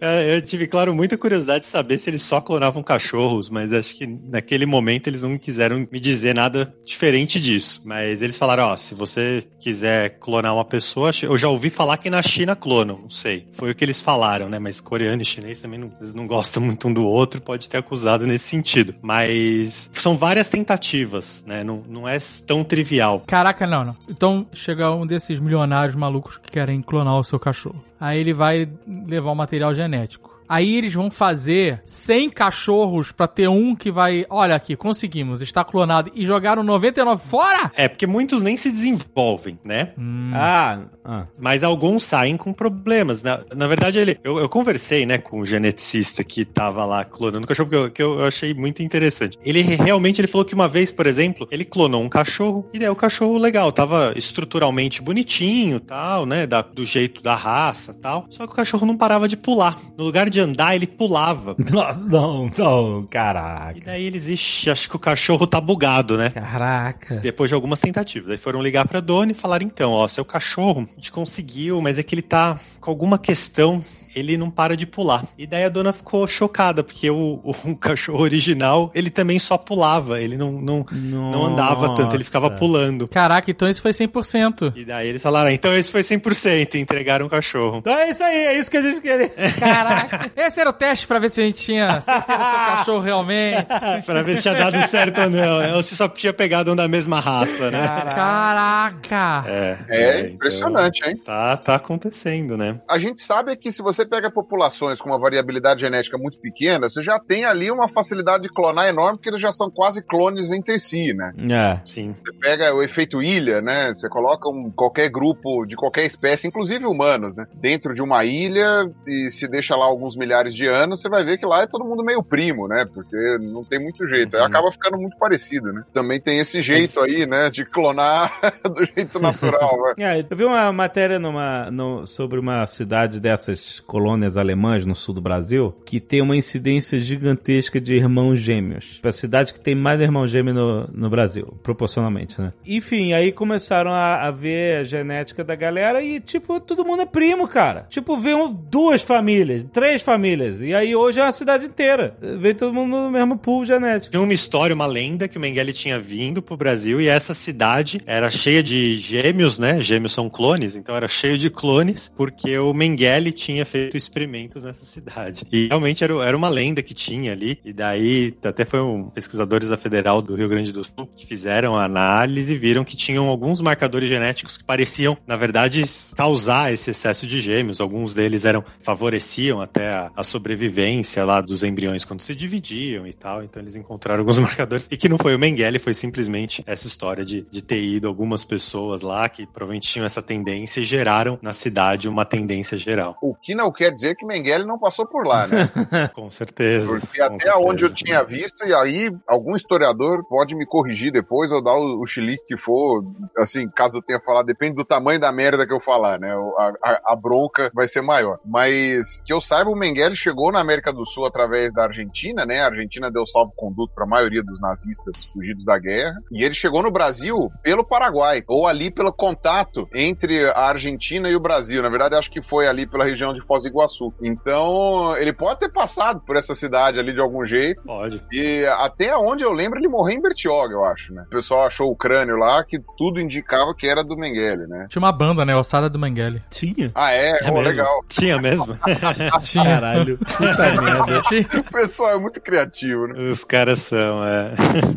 É. eu tive, claro, muita curiosidade de saber se eles só clonavam cachorros, mas acho que naquele momento eles não quiseram me dizer nada diferente disso. Mas eles falaram, ó, se você quiser clonar uma pessoa, eu já ouvi falar que na China clonam, não sei. Foi o que eles falaram, né? Mas coreano e chinês também não, eles não gostam muito um do outro, pode ter acusado nesse sentido. Mas são várias tentativas, né? Não, não é tão trivial. Caraca, não, não. Então chega um desses milionários malucos que querem clonar o seu cachorro. Aí ele vai levar o material genético. Aí eles vão fazer 100 cachorros para ter um que vai, olha aqui, conseguimos, está clonado e jogaram 99 fora? É, porque muitos nem se desenvolvem, né? Hum. Ah, ah, Mas alguns saem com problemas. Na, na verdade, ele, eu, eu, conversei, né, com o um geneticista que tava lá clonando o cachorro, que eu, que eu achei muito interessante. Ele realmente ele falou que uma vez, por exemplo, ele clonou um cachorro e daí o cachorro legal, tava estruturalmente bonitinho, tal, né, da, do jeito da raça, tal. Só que o cachorro não parava de pular. No lugar de de andar, ele pulava. Nossa, não, não, caraca. E daí eles, ixi, acho que o cachorro tá bugado, né? Caraca. Depois de algumas tentativas. Aí foram ligar pra dona e falaram, então, ó, seu cachorro, a gente conseguiu, mas é que ele tá com alguma questão ele não para de pular. E daí a dona ficou chocada, porque o, o, o cachorro original, ele também só pulava, ele não, não, não andava tanto, ele ficava pulando. Caraca, então isso foi 100%. E daí eles falaram, então esse foi 100%, e entregaram o cachorro. Então é isso aí, é isso que a gente queria. Caraca, esse era o teste pra ver se a gente tinha, se esse era o seu cachorro realmente. pra ver se tinha dado certo ou não, né? ou se só tinha pegado um da mesma raça, né? Caraca! É, é, é impressionante, então, hein? Tá, tá acontecendo, né? A gente sabe que se você você pega populações com uma variabilidade genética muito pequena, você já tem ali uma facilidade de clonar enorme, porque eles já são quase clones entre si, né? É, sim. Você pega o efeito ilha, né? Você coloca um, qualquer grupo de qualquer espécie, inclusive humanos, né? Dentro de uma ilha e se deixa lá alguns milhares de anos, você vai ver que lá é todo mundo meio primo, né? Porque não tem muito jeito. Aí uhum. acaba ficando muito parecido, né? Também tem esse jeito aí, né? De clonar do jeito natural, né? É, eu vi uma matéria numa, no, sobre uma cidade dessas colônias alemãs no sul do Brasil, que tem uma incidência gigantesca de irmãos gêmeos. É a cidade que tem mais irmãos gêmeos no, no Brasil, proporcionalmente, né? Enfim, aí começaram a, a, ver a genética da galera e, tipo, todo mundo é primo, cara. Tipo, veio duas famílias, três famílias, e aí hoje é uma cidade inteira. Veio todo mundo no mesmo pool genético. Tem uma história, uma lenda que o Mengele tinha vindo pro Brasil e essa cidade era cheia de gêmeos, né? Gêmeos são clones, então era cheio de clones, porque o Mengele tinha feito feito experimentos nessa cidade. E realmente era, era uma lenda que tinha ali. E daí até foi um pesquisadores da Federal do Rio Grande do Sul que fizeram a análise e viram que tinham alguns marcadores genéticos que pareciam, na verdade, causar esse excesso de gêmeos. Alguns deles eram favoreciam até a, a sobrevivência lá dos embriões quando se dividiam e tal. Então eles encontraram alguns marcadores. E que não foi o Mengele, foi simplesmente essa história de, de ter ido algumas pessoas lá que provavelmente tinham essa tendência e geraram na cidade uma tendência geral. O que não quer dizer que Mengele não passou por lá, né? com certeza. Porque até certeza. onde eu tinha visto, e aí algum historiador pode me corrigir depois ou dar o, o chilique que for, assim, caso eu tenha falado, depende do tamanho da merda que eu falar, né? A, a, a bronca vai ser maior. Mas que eu saiba, o Mengele chegou na América do Sul através da Argentina, né? A Argentina deu salvo-conduto para a maioria dos nazistas fugidos da guerra. E ele chegou no Brasil pelo Paraguai, ou ali pelo contato entre a Argentina e o Brasil. Na verdade, acho que foi ali pela região de Foz do Iguaçu. Então, ele pode ter passado por essa cidade ali de algum jeito. Pode. E até onde eu lembro, ele morreu em Bertioga, eu acho, né? O pessoal achou o crânio lá que tudo indicava que era do Mengele, né? Tinha uma banda, né? Ossada do Mengele. Tinha. Ah, é? é oh, legal. Tinha mesmo? Tinha. Caralho. Puta merda. O pessoal é muito criativo, né? Os caras são, é.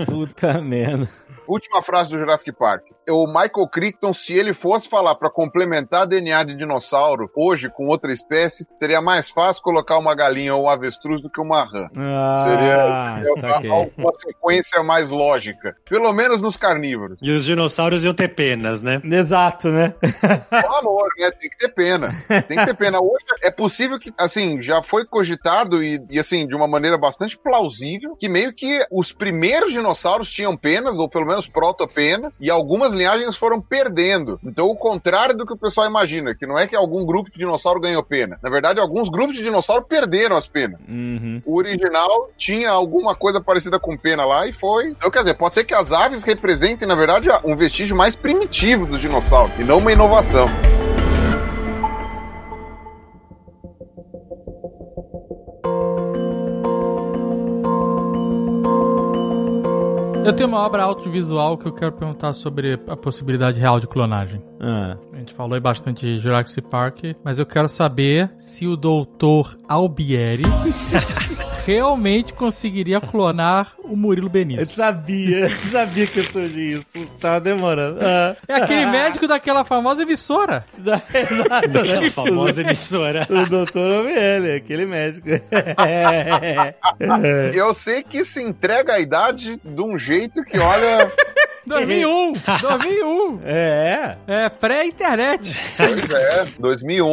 Puta merda. Última frase do Jurassic Park. O Michael Crichton, se ele fosse falar pra complementar DNA de dinossauro hoje com outra espécie, seria mais fácil colocar uma galinha ou um avestruz do que uma rã. Ah, Seria saquei. uma, uma sequência mais lógica. Pelo menos nos carnívoros. E os dinossauros iam ter penas, né? Exato, né? Pelo amor, né? Tem que ter pena. Tem que ter pena. Hoje é possível que, assim, já foi cogitado e, e, assim, de uma maneira bastante plausível, que meio que os primeiros dinossauros tinham penas, ou pelo menos protopenas, e algumas linhagens foram perdendo. Então, o contrário do que o pessoal imagina, que não é que algum grupo de dinossauro ganhou pena. Na verdade, alguns grupos de dinossauro perderam as penas. Uhum. O original tinha alguma coisa parecida com pena lá e foi. Então, quer dizer, pode ser que as aves representem, na verdade, um vestígio mais primitivo dos dinossauros e não uma inovação. Eu tenho uma obra audiovisual que eu quero perguntar sobre a possibilidade real de clonagem. Ah. A gente falou aí bastante de Jurassic Park, mas eu quero saber se o doutor Albieri realmente conseguiria clonar o Murilo Eu Benício. sabia, eu sabia que eu surgia isso. Tava demorando. Ah. É aquele médico daquela famosa emissora. Exato. Daquela famosa emissora. O doutor Ovelha, aquele médico. É. Eu sei que se entrega a idade de um jeito que, olha, 2001! 2001! É. É pré-internet. pois é, 2001,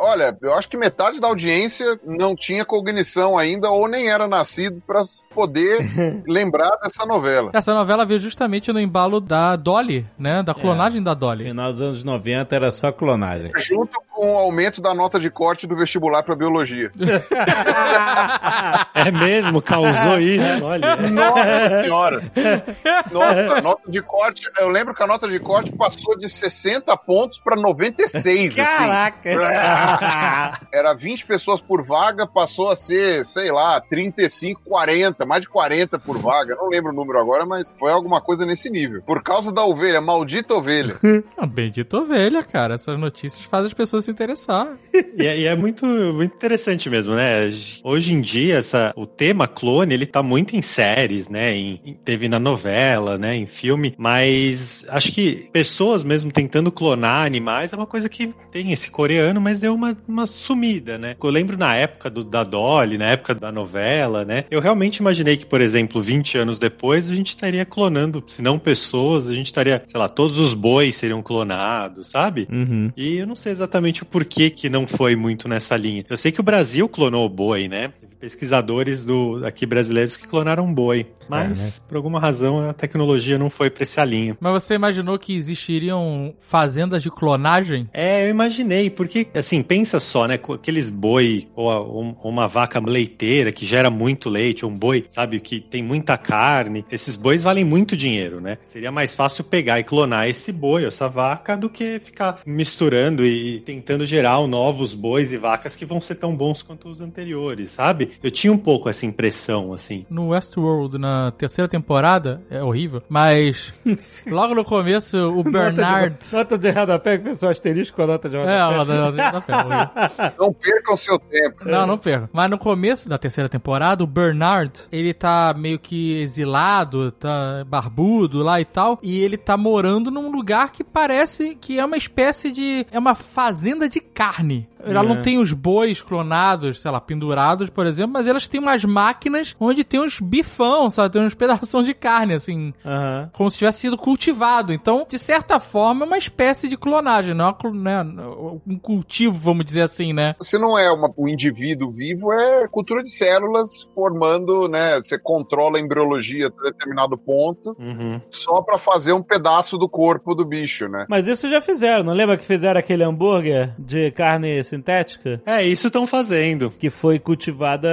olha, eu acho que metade da audiência não tinha cognição ainda ou nem era nascido pra poder lembrar dessa novela. Essa novela veio justamente no embalo da Dolly, né? Da clonagem da Dolly. Final dos anos 90 era só clonagem. Junto com o aumento da nota de corte do vestibular pra biologia. É mesmo? Causou isso? Olha. Nossa senhora! Nossa, a nota de corte. Eu lembro que a nota de corte passou de 60 pontos pra 96. assim. Caraca! Era 20 pessoas por vaga, passou a ser, sei lá, 35, 40, mais de 40 por vaga. Não lembro o número agora, mas foi alguma coisa nesse nível. Por causa da ovelha, maldita ovelha. Ah, Bendita ovelha, cara. Essas notícias fazem as pessoas se interessar. E é, e é muito, muito interessante mesmo, né? Hoje em dia, essa, o tema clone, ele tá muito em séries, né? Em- em- teve na novela, né? Em filme, mas acho que pessoas mesmo tentando clonar animais é uma coisa que tem esse coreano, mas deu uma, uma sumida, né? Eu lembro na época do, da Dolly, na época da novela, né? Eu realmente imaginei que, por exemplo, 20 anos depois, a gente estaria clonando, se não pessoas, a gente estaria, sei lá, todos os bois seriam clonados, sabe? Uhum. E eu não sei exatamente o porquê que não foi muito nessa linha. Eu sei que o Brasil clonou o boi, né? Pesquisadores do, aqui brasileiros que clonaram um boi. Mas, por alguma razão, a tecnologia não foi pra essa linha. Mas você imaginou que existiriam fazendas de clonagem? É, eu imaginei, porque, assim, pensa só, né? com Aqueles boi, ou, a- ou uma vaca leiteira que gera muito leite, ou um boi, sabe, que tem muita carne. Esses bois valem muito dinheiro, né? Seria mais fácil pegar e clonar esse boi, essa vaca, do que ficar misturando e tentando gerar novos bois e vacas que vão ser tão bons quanto os anteriores, sabe? Eu tinha um pouco essa impressão, assim. No Westworld, na terceira temporada, é horrível, mas logo no começo, o Bernard... Nota de, nota de rodapé, que pessoal asterisco com a nota de É, rodapé. ela dá- dá- dá pé, horrível. Não percam seu tempo. Não, não perco. Mas no começo da terceira temporada, o Bernard, ele tá meio que exilado, tá barbudo lá e tal, e ele tá morando num lugar que parece que é uma espécie de... é uma fazenda de carne. Ela É. não tem os bois clonados, sei lá, pendurados, por exemplo, mas elas têm umas máquinas onde tem uns bifão, sabe? Tem uns pedaços de carne, assim, Aham. como se tivesse sido cultivado. Então, de certa forma, é uma espécie de clonagem, não é né, um cultivo, vamos dizer assim, né? Se não é uma- um indivíduo vivo, é cultura de células formando, né? Você controla a embriologia até determinado ponto, Uhum. só pra fazer um pedaço do corpo do bicho, né? Mas isso já fizeram, não lembra que fizeram aquele hambúrguer de carne sintética? É, isso estão fazendo. Que foi cultivada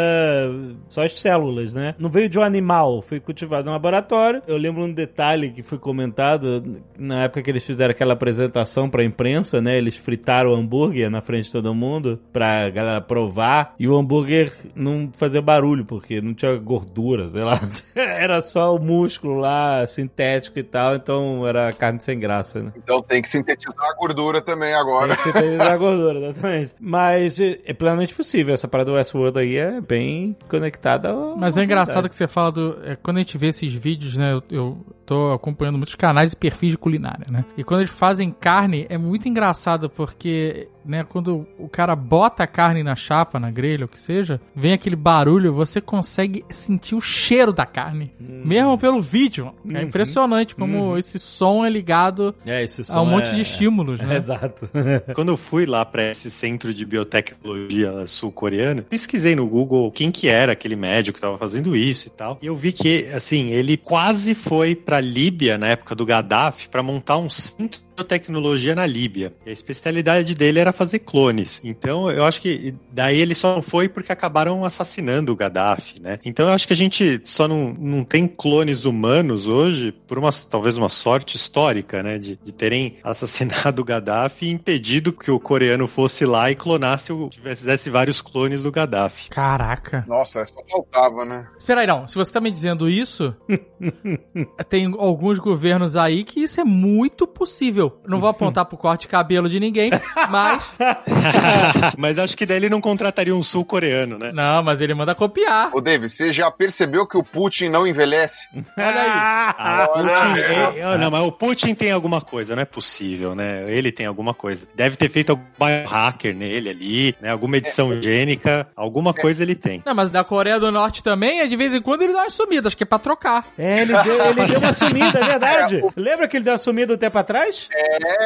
só as células, né? Não veio de um animal, foi cultivado no laboratório. Eu lembro um detalhe que foi comentado na época que eles fizeram aquela apresentação pra imprensa, né? Eles fritaram o hambúrguer na frente de todo mundo pra galera provar. E o hambúrguer não fazia barulho, porque não tinha gordura, sei lá. Era só o músculo lá, sintético e tal, então era carne sem graça, né? Então tem que sintetizar a gordura também agora. da gordura, exatamente. Mas é, é plenamente possível. Essa parada do Westworld aí é bem conectada. ao- Mas é engraçado que você fala do. é, quando a gente vê esses vídeos, né? Eu, eu tô acompanhando muitos canais e perfis de culinária, né? E quando eles fazem carne, é muito engraçado porque, né, quando o cara bota a carne na chapa, na grelha, o que seja, vem aquele barulho, você consegue sentir o cheiro da carne. Mesmo pelo vídeo. É Uhum. impressionante como esse som é ligado É, a um monte é... de estímulos, né? Exato. Quando eu fui lá para esse centro de biotecnologia sul-coreano, pesquisei no Google quem que era aquele médico que estava fazendo isso e tal. E eu vi que, assim, ele quase foi para Líbia na época do Gaddafi para montar um centro de biotecnologia na Líbia. E a especialidade dele era fazer clones. Então, eu acho que daí ele só não foi porque acabaram assassinando o Gaddafi, né? Então, eu acho que a gente só não, não tem clones humanos hoje por uma talvez uma sorte histórica, né, de, de terem assassinado o Gaddafi e impedido que o coreano fosse lá e clonasse o fizesse vários clones do Gaddafi. Caraca. Nossa, só faltava, né? Espera aí, não. Se você tá me dizendo isso, tem alguns governos aí que isso é muito possível. Não vou apontar pro corte de cabelo de ninguém, mas. Mas acho que daí ele não contrataria um sul-coreano, né? Não, mas ele manda copiar. Ô, David, você já percebeu que o Putin não envelhece? Olha aí. Ah, Olha Putin, aí. é- é- não, mas o Putin tem alguma coisa, não é possível, né? Ele tem alguma coisa. Deve ter feito algum biohacker nele ali, né? Alguma edição gênica, alguma coisa ele tem. Não, mas da Coreia do Norte também, é de vez em quando ele dá uma sumida, acho que é pra trocar. É, ele deu, ele deu uma sumida, é verdade. Lembra que ele deu uma sumida um tempo atrás?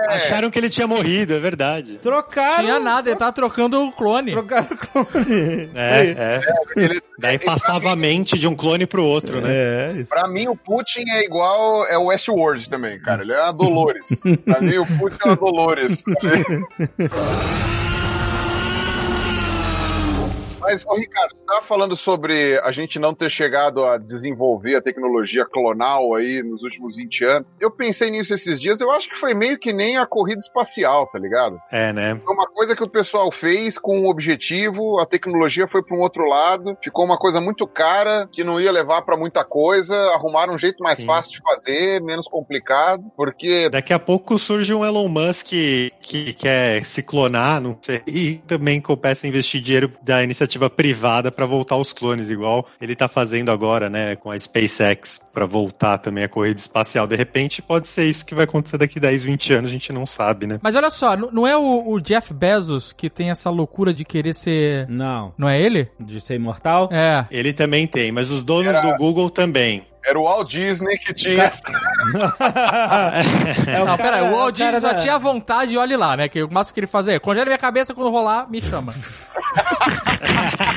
Acharam que ele tinha morrido, é verdade. Trocaram. Tinha nada, ele tava trocando o clone. Trocaram o clone. É, é. Ele, Daí passava a mente de um clone pro outro, né? É, isso. Pra mim, o Putin é igual é o Westworld também, cara. Ele é a Dolores. pra mim, o Putin é a Dolores. Mas, ô Ricardo, você tava falando sobre a gente não ter chegado a desenvolver a tecnologia clonal aí nos últimos 20 anos. Eu pensei nisso esses dias, eu acho que foi meio que nem a corrida espacial, tá ligado? É, né? Foi uma coisa que o pessoal fez com um objetivo, a tecnologia foi para um outro lado, ficou uma coisa muito cara, que não ia levar para muita coisa, arrumaram um jeito mais Sim. fácil de fazer, menos complicado, porque Daqui a pouco surge um Elon Musk que, que quer se clonar, não sei, e também começa a investir dinheiro da iniciativa privada pra voltar os clones, igual ele tá fazendo agora, né, com a SpaceX, pra voltar também a corrida espacial. De repente, pode ser isso que vai acontecer daqui 10, 20 anos, a gente não sabe, né? Mas olha só, não é o, o Jeff Bezos que tem essa loucura de querer ser. Não. Não é ele? De ser imortal? É. Ele também tem, mas os donos Era- do Google também. Era o Walt Disney que tinha. É o não, cara- pera aí, o Walt Disney só da- tinha vontade e olhe lá, né? Que o máximo que ele fazia é congela minha cabeça quando rolar, me chama.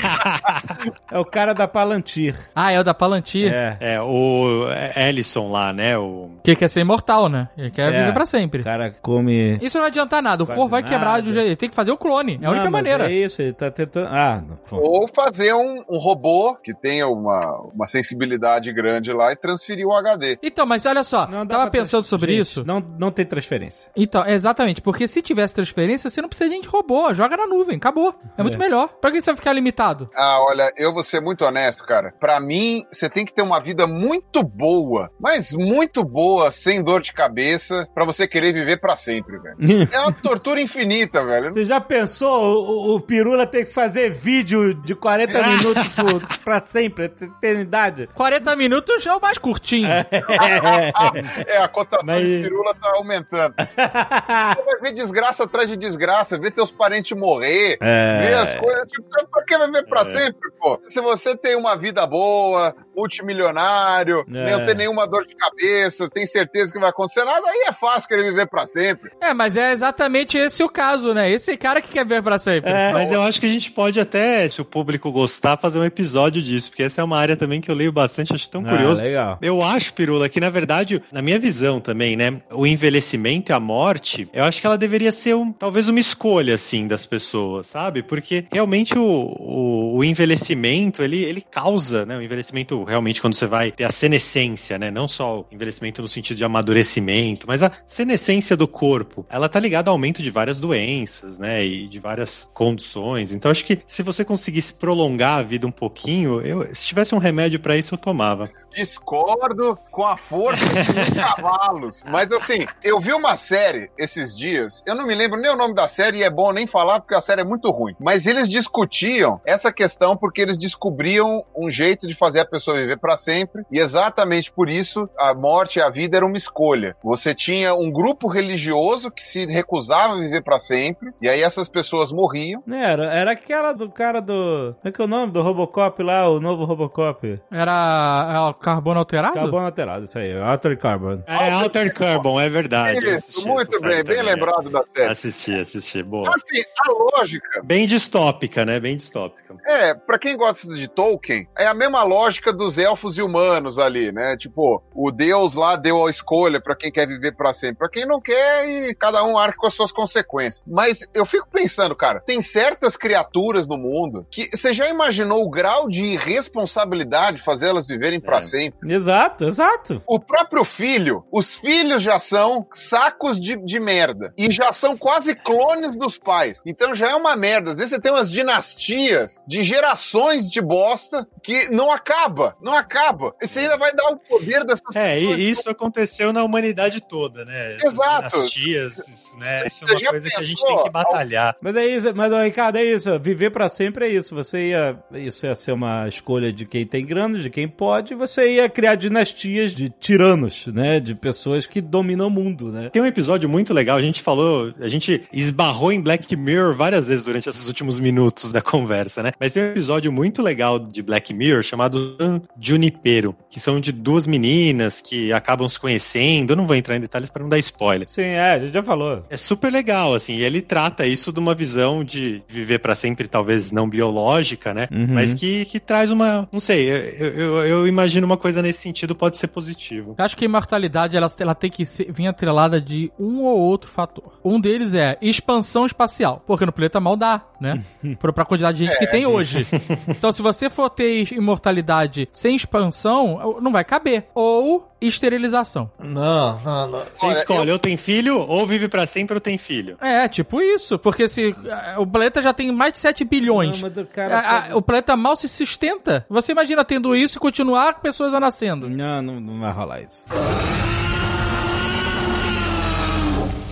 É o cara da Palantir. ah, é o da Palantir. É. É, o Ellison lá, né? O... Que quer ser imortal, né? Ele quer É. viver pra O sempre. cara come. Isso não vai adiantar nada, o corpo vai quebrar nada. de um jeito. Ele tem que fazer o clone. É a única Não, mas maneira. É isso, ele tá tentando. Ah, não. Ou fazer um, um robô que tenha uma, uma sensibilidade grande lá e transferir o HD. Então, mas olha só, Não tava pensando trans- sobre Gente, isso. Não, não tem transferência. Então, exatamente, porque se tivesse transferência, você não precisa nem de robô, joga na nuvem, acabou. É, muito É. melhor. Pra que você vai ficar limitado? Ah, olha, eu vou ser muito honesto, cara. Pra mim, você tem que ter uma vida muito boa, mas muito boa, sem dor de cabeça, pra você querer viver pra sempre, velho. É uma tortura infinita, velho. Você já pensou o, o- Pirula ter que fazer vídeo de 40 minutos por, pra sempre, eternidade? 40 minutos é o mais curtinho. É, a cotação Mas- de pirula tá aumentando. Você vai ver desgraça atrás de desgraça, ver teus parentes morrer, É. ver as coisas. Tipo, pra que viver pra sempre, pô? Se você tem uma vida boa, multimilionário, É. não tem nenhuma dor de cabeça, tem certeza que vai acontecer nada, aí é fácil querer viver pra sempre. É, mas é exatamente esse o caso, né? Esse cara que quer ver pra sempre. É. Mas eu acho que a gente pode até, se o público gostar, fazer um episódio disso, porque essa é uma área também que eu leio bastante, acho tão Ah, curioso. legal. Eu acho, Pirula, que na verdade, na minha visão também, né, o envelhecimento e a morte, eu acho que ela deveria ser um, talvez uma escolha, assim, das pessoas, sabe? Porque realmente o, o, o envelhecimento, ele, ele causa, né, o envelhecimento realmente quando você vai ter a senescência, né, não só o envelhecimento no sentido de amadurecimento, mas a senescência do corpo, ela tá ligada ao aumento de várias doenças, né, e de várias condições. Então acho que se você conseguisse prolongar a vida um pouquinho, eu, se tivesse um remédio pra isso, eu tomava. Discordo com a força dos cavalos. Mas assim, eu vi uma série esses dias, eu não me lembro nem o nome da série e é bom nem falar porque a série é muito ruim. Mas eles discutiam essa questão porque eles descobriam um jeito de fazer a pessoa viver para sempre e exatamente por isso a morte e a vida era uma escolha. Você tinha um grupo religioso que se recusava a viver para sempre e aí essas pessoas morriam. Era, era aquela do cara do. Como é que é o nome? Do Robocop lá, o novo Robocop. Era é, o carbono alterado? Carbono alterado, isso aí. Alter Carbon. É Alter Carbon, é verdade. Isso, assisti muito bem, bem também, lembrado da é. série. Assisti, assisti, boa. Então, assim, a lógica Bem distópica, né? Bem distópica. É, pra quem gosta de Tolkien, é a mesma lógica dos elfos e humanos ali, né? Tipo, o Deus lá deu a escolha pra quem quer viver pra sempre. Pra quem não quer, e cada um arca com as suas consequências. Mas eu fico pensando, cara, tem certas criaturas no mundo que você já imaginou o grau de irresponsabilidade fazer elas viverem pra É. sempre? Exato, exato. O próprio filho, os filhos já são sacos de, de merda. E já são quase clones dos pais. Então já é uma merda. Às vezes você tem umas dinastias de gerações de bosta que não acaba. Não acaba. E você ainda vai dar o poder dessas É, pessoas. e isso aconteceu na humanidade toda, né? Essas Exato. dinastias, isso, né? Isso é uma coisa que a gente pensou? tem que batalhar. Mas é isso, mas Ricardo, é isso. Viver pra sempre é isso. Você ia. Isso ia ser uma escolha de quem tem grana, de quem pode, e você ia criar dinastias de tiranos, né? De pessoas que dominam o mundo, né? Tem um episódio muito legal, a gente falou, a gente esbarrou em Black Mirror várias vezes durante esses últimos minutos da conversa, né? Mas tem um episódio muito legal de Black Mirror chamado San Junipero, que são de duas meninas que acabam se conhecendo. Eu não vou entrar em detalhes para não dar spoiler. Sim, é, a gente já falou. É super legal, assim, e ele trata isso de uma visão de viver pra sempre, talvez não biológica, né? Uhum. Mas que, que traz uma. Não sei, eu, eu, eu imagino uma coisa nesse sentido pode ser positivo. Eu acho que a imortalidade ela, ela tem que ser- vir atrelada de um ou outro fator. Um deles é expansão espacial, porque no planeta mal dá, né? pra, pra quantidade de gente que tem hoje. Então, se você for ter imortalidade sem expansão, não vai caber. Ou esterilização. Não, não, não. Você Olha, escolhe, ou tem filho, ou vive pra sempre, ou tem filho. É, tipo isso. Porque se o planeta já tem mais de 7 bilhões. Não, A- a- o planeta mal se sustenta. Você imagina tendo isso e continuar pessoas a nascendo. Não, não, não vai rolar isso.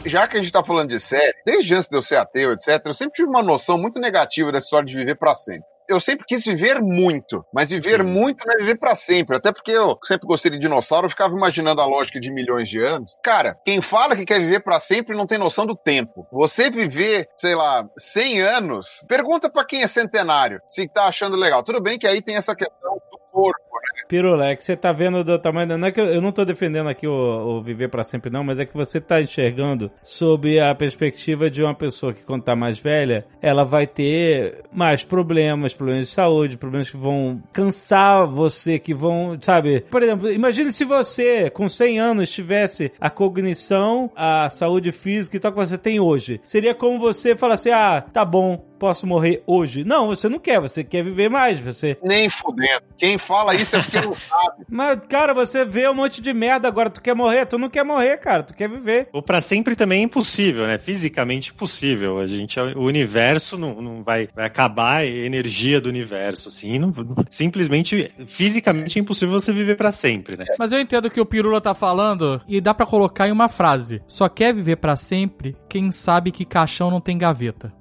Já que a gente tá falando de série, desde antes de eu ser ateu, etc., eu sempre tive uma noção muito negativa dessa história de viver pra sempre. Eu sempre quis viver muito, mas viver Sim. muito não é viver pra sempre. Até porque eu sempre gostei de dinossauro, eu ficava imaginando a lógica de milhões de anos. Cara, quem fala que quer viver pra sempre não tem noção do tempo. Você viver, sei lá, 100 anos, pergunta pra quem é centenário se tá achando legal. Tudo bem que aí tem essa questão do corpo, Pirulex, você tá vendo do tamanho. Não é que eu, eu não tô defendendo aqui o, o viver pra sempre não, mas é que você tá enxergando sob a perspectiva de uma pessoa que quando tá mais velha, ela vai ter mais problemas, problemas de saúde, problemas que vão cansar você, que vão, sabe? Por exemplo, imagine se você com 100 anos tivesse a cognição, a saúde física e tal que você tem hoje. Seria como você falar assim: "Ah, tá bom, posso morrer hoje". Não, você não quer, você quer viver mais, você nem fudendo. Quem fala isso é porque não sabe. Mas, cara, você vê um monte de merda agora, tu quer morrer? Tu não quer morrer, cara, tu quer viver. Ou pra sempre também é impossível, né? Fisicamente impossível. A gente, o universo não, não vai, vai acabar a energia do universo, assim. não- simplesmente, fisicamente é impossível você viver pra sempre, né? Mas eu entendo o que o Pirula tá falando e dá pra colocar em uma frase. Só quer viver pra sempre quem sabe que caixão não tem gaveta.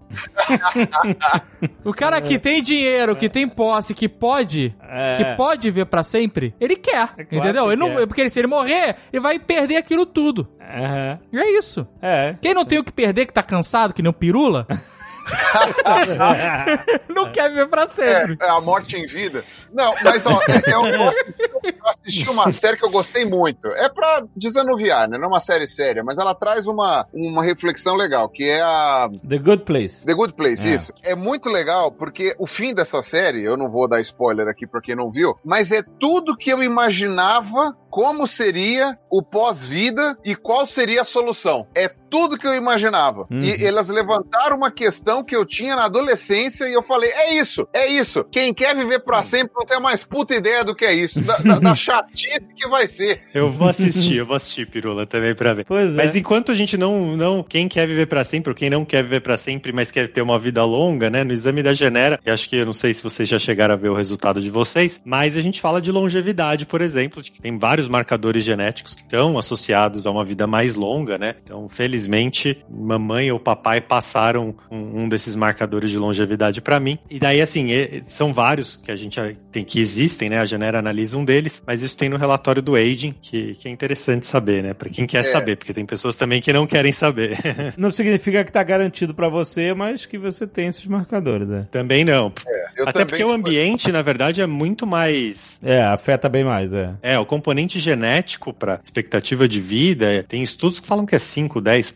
o cara que tem dinheiro, que tem posse, que pode, É. que pode viver pra sempre, ele quer, É claro entendeu? que Ele não, quer. porque se ele morrer, ele vai perder aquilo tudo. Aham. E é isso. É. Quem não tem o que perder, que tá cansado, que nem o Pirula, não quer viver pra sempre. É, é a morte em vida. Não, mas ó, é- eu, gosto- eu assisti uma série que eu gostei muito. É pra desanuviar, né? Não é uma série séria, mas ela traz uma, uma reflexão legal, que é a The Good Place. The Good Place, É. isso. É muito legal porque o fim dessa série, eu não vou dar spoiler aqui pra quem não viu, mas é tudo que eu imaginava como seria o pós-vida e qual seria a solução. É tudo que eu imaginava. Uhum. E elas levantaram uma questão que eu tinha na adolescência e eu falei: é isso, é isso. Quem quer viver pra sempre não tem a mais puta ideia do que é isso. Da, da, da chatice que vai ser. Eu vou assistir, eu vou assistir, Pirula, também pra ver. Pois é. Mas enquanto a gente não, não. Quem quer viver pra sempre, ou quem não quer viver pra sempre, mas quer ter uma vida longa, né? No exame da Genera, eu acho que eu não sei se vocês já chegaram a ver o resultado de vocês, mas a gente fala de longevidade, por exemplo, de que tem vários marcadores genéticos que estão associados a uma vida mais longa, né? Então, felizmente, mamãe ou papai passaram um, um desses marcadores de longevidade pra mim. E daí, assim, são vários que a gente tem que existem, né? A Genera analisa um deles, mas isso tem no relatório do Aging, que, que é interessante saber, né? Pra quem quer É. saber, porque tem pessoas também que não querem saber. Não significa que tá garantido pra você, mas que você tem esses marcadores, né? também não. Eu Até também, porque o ambiente, na verdade, é muito mais É, afeta bem mais, é. É, o componente genético para expectativa de vida, é, tem estudos que falam que é 5, 10%,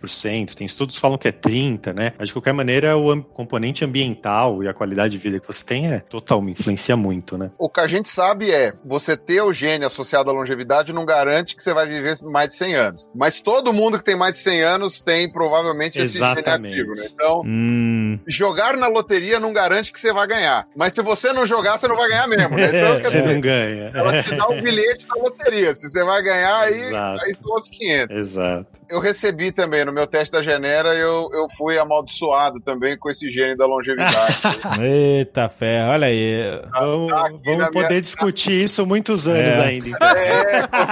tem estudos que falam que é 30, né? Mas de qualquer maneira, o componente ambiental e a qualidade de vida que você tem é total, influencia muito, né? O que a gente sabe é, você ter o gene associado à longevidade não garante que você vai viver mais de 100 anos. Mas todo mundo que tem mais de 100 anos tem provavelmente esse gene Exatamente. ativo, né? Então, Hum. jogar na loteria não garante que você vai ganhar. Mas se você não jogar, você não vai ganhar mesmo, né? Então, quer Você dizer, não ganha. ela te dá o bilhete da loteria. Se você vai ganhar, aí, Exato. aí são os 500. Exato. Eu recebi também, no meu teste da Genera, eu, eu fui amaldiçoado também com esse gene da longevidade. Eita ferro, olha aí. Vamos, tá vamos poder minha- discutir isso muitos anos É. ainda. então. é, com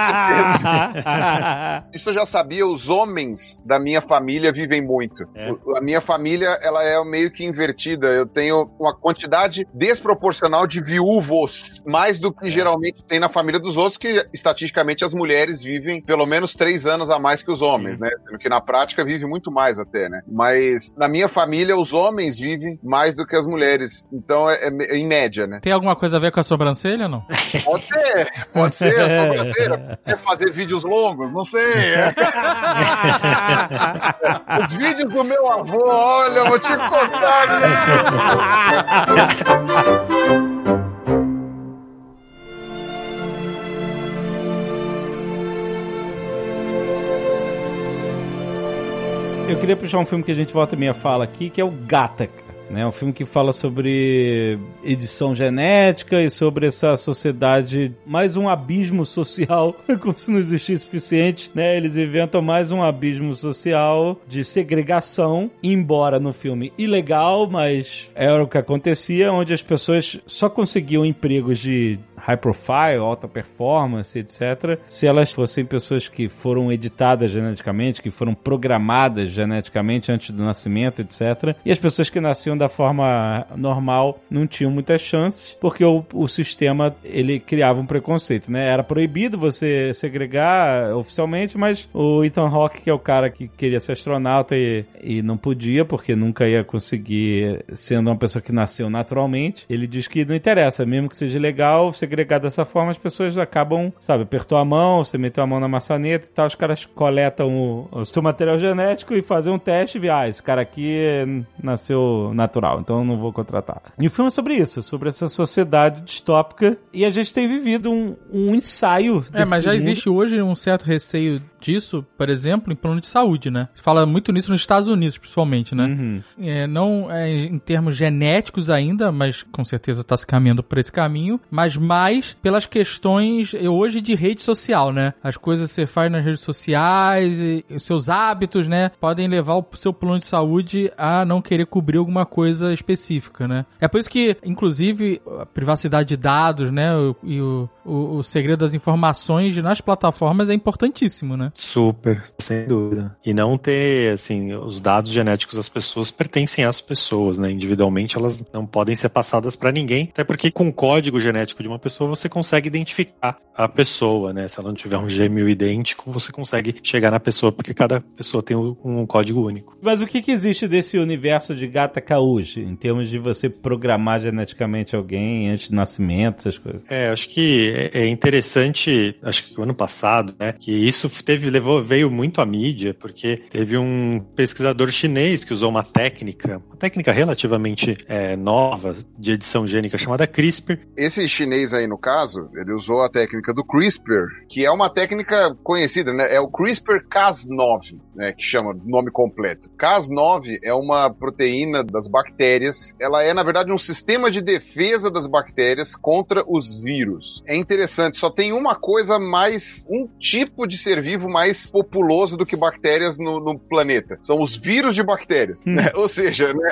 certeza. Isso eu já sabia, os homens da minha família vivem muito. É. A minha família, ela é meio que invertida. Eu tenho uma quantidade desproporcional de viúvos, mais do que geralmente tem na família dos outros, que estatisticamente as mulheres vivem pelo menos três anos a mais que os homens, Sim. né? Sendo que na prática vive muito mais até, né? Mas na minha família, os homens vivem mais do que as mulheres. Então é, é em média, né? Tem alguma coisa a ver com a sobrancelha, não? Pode ser, pode ser, a sobrancelha. Quer fazer vídeos longos? Não sei. é. Os vídeos do meu avô, olha, eu vou te contar, né? Queria puxar um filme que a gente volta e meia fala aqui, que é o Gattaca. Né, um filme que fala sobre edição genética e sobre essa sociedade, mais um abismo social, como se não existisse suficiente, né? Eles inventam mais um abismo social de segregação, embora no filme ilegal, mas era o que acontecia, onde as pessoas só conseguiam empregos de high profile, alta performance, etc., se elas fossem pessoas que foram editadas geneticamente, que foram programadas geneticamente antes do nascimento, etc. E as pessoas que nasciam da forma normal não tinham muitas chances, porque o, o sistema ele criava um preconceito, né? Era proibido você segregar oficialmente, mas o Ethan Hawke, que é o cara que queria ser astronauta e, e não podia, porque nunca ia conseguir, sendo uma pessoa que nasceu naturalmente, ele diz que não interessa, mesmo que seja legal, segregar dessa forma, as pessoas acabam, sabe, apertou a mão, você meteu a mão na maçaneta e tal, os caras coletam o, o seu material genético e fazem um teste e vê, ah, esse cara aqui nasceu natural, então eu não vou contratar. E o filme é sobre isso, sobre essa sociedade distópica e a gente tem vivido um, um ensaio. É, mas já mundo. existe hoje um certo receio disso, por exemplo, em plano de saúde, né? Se fala muito nisso nos Estados Unidos, principalmente, né? Uhum. É, não é, em termos genéticos ainda, mas com certeza está se caminhando por esse caminho, mas mais pelas questões eh, hoje de rede social, né? As coisas que você faz nas redes sociais, e, e os seus hábitos, né? Podem levar o seu plano de saúde a não querer cobrir alguma coisa específica, né? É por isso que, inclusive, a privacidade de dados, né? E o, o, o segredo das informações nas plataformas é importantíssimo, né? Super, sem dúvida. E não ter, assim, os dados genéticos das pessoas pertencem às pessoas, né? Individualmente elas não podem ser passadas para ninguém, até porque com o código genético de uma pessoa você consegue identificar a pessoa, né? Se ela não tiver um gêmeo idêntico, você consegue chegar na pessoa, porque cada pessoa tem um código único. Mas o que, que existe desse universo de Gattaca hoje, em termos de você programar geneticamente alguém antes do nascimento, essas coisas? É, acho que é é interessante, acho que o ano passado, né, que isso teve teve, levou, veio muito à mídia, porque teve um pesquisador chinês que usou uma técnica, uma técnica relativamente é, nova de edição gênica chamada CRISPR. Esse chinês aí, no caso, ele usou a técnica do CRISPR, que é uma técnica conhecida, né? É o CRISPR-Cas9, né? Que chama nome completo. Cas9 é uma proteína das bactérias. Ela é, na verdade, um sistema de defesa das bactérias contra os vírus. É interessante, só tem uma coisa mais, um tipo de ser vivo mais populoso do que bactérias no, no planeta. São os vírus de bactérias. Hum. né? Ou seja, né?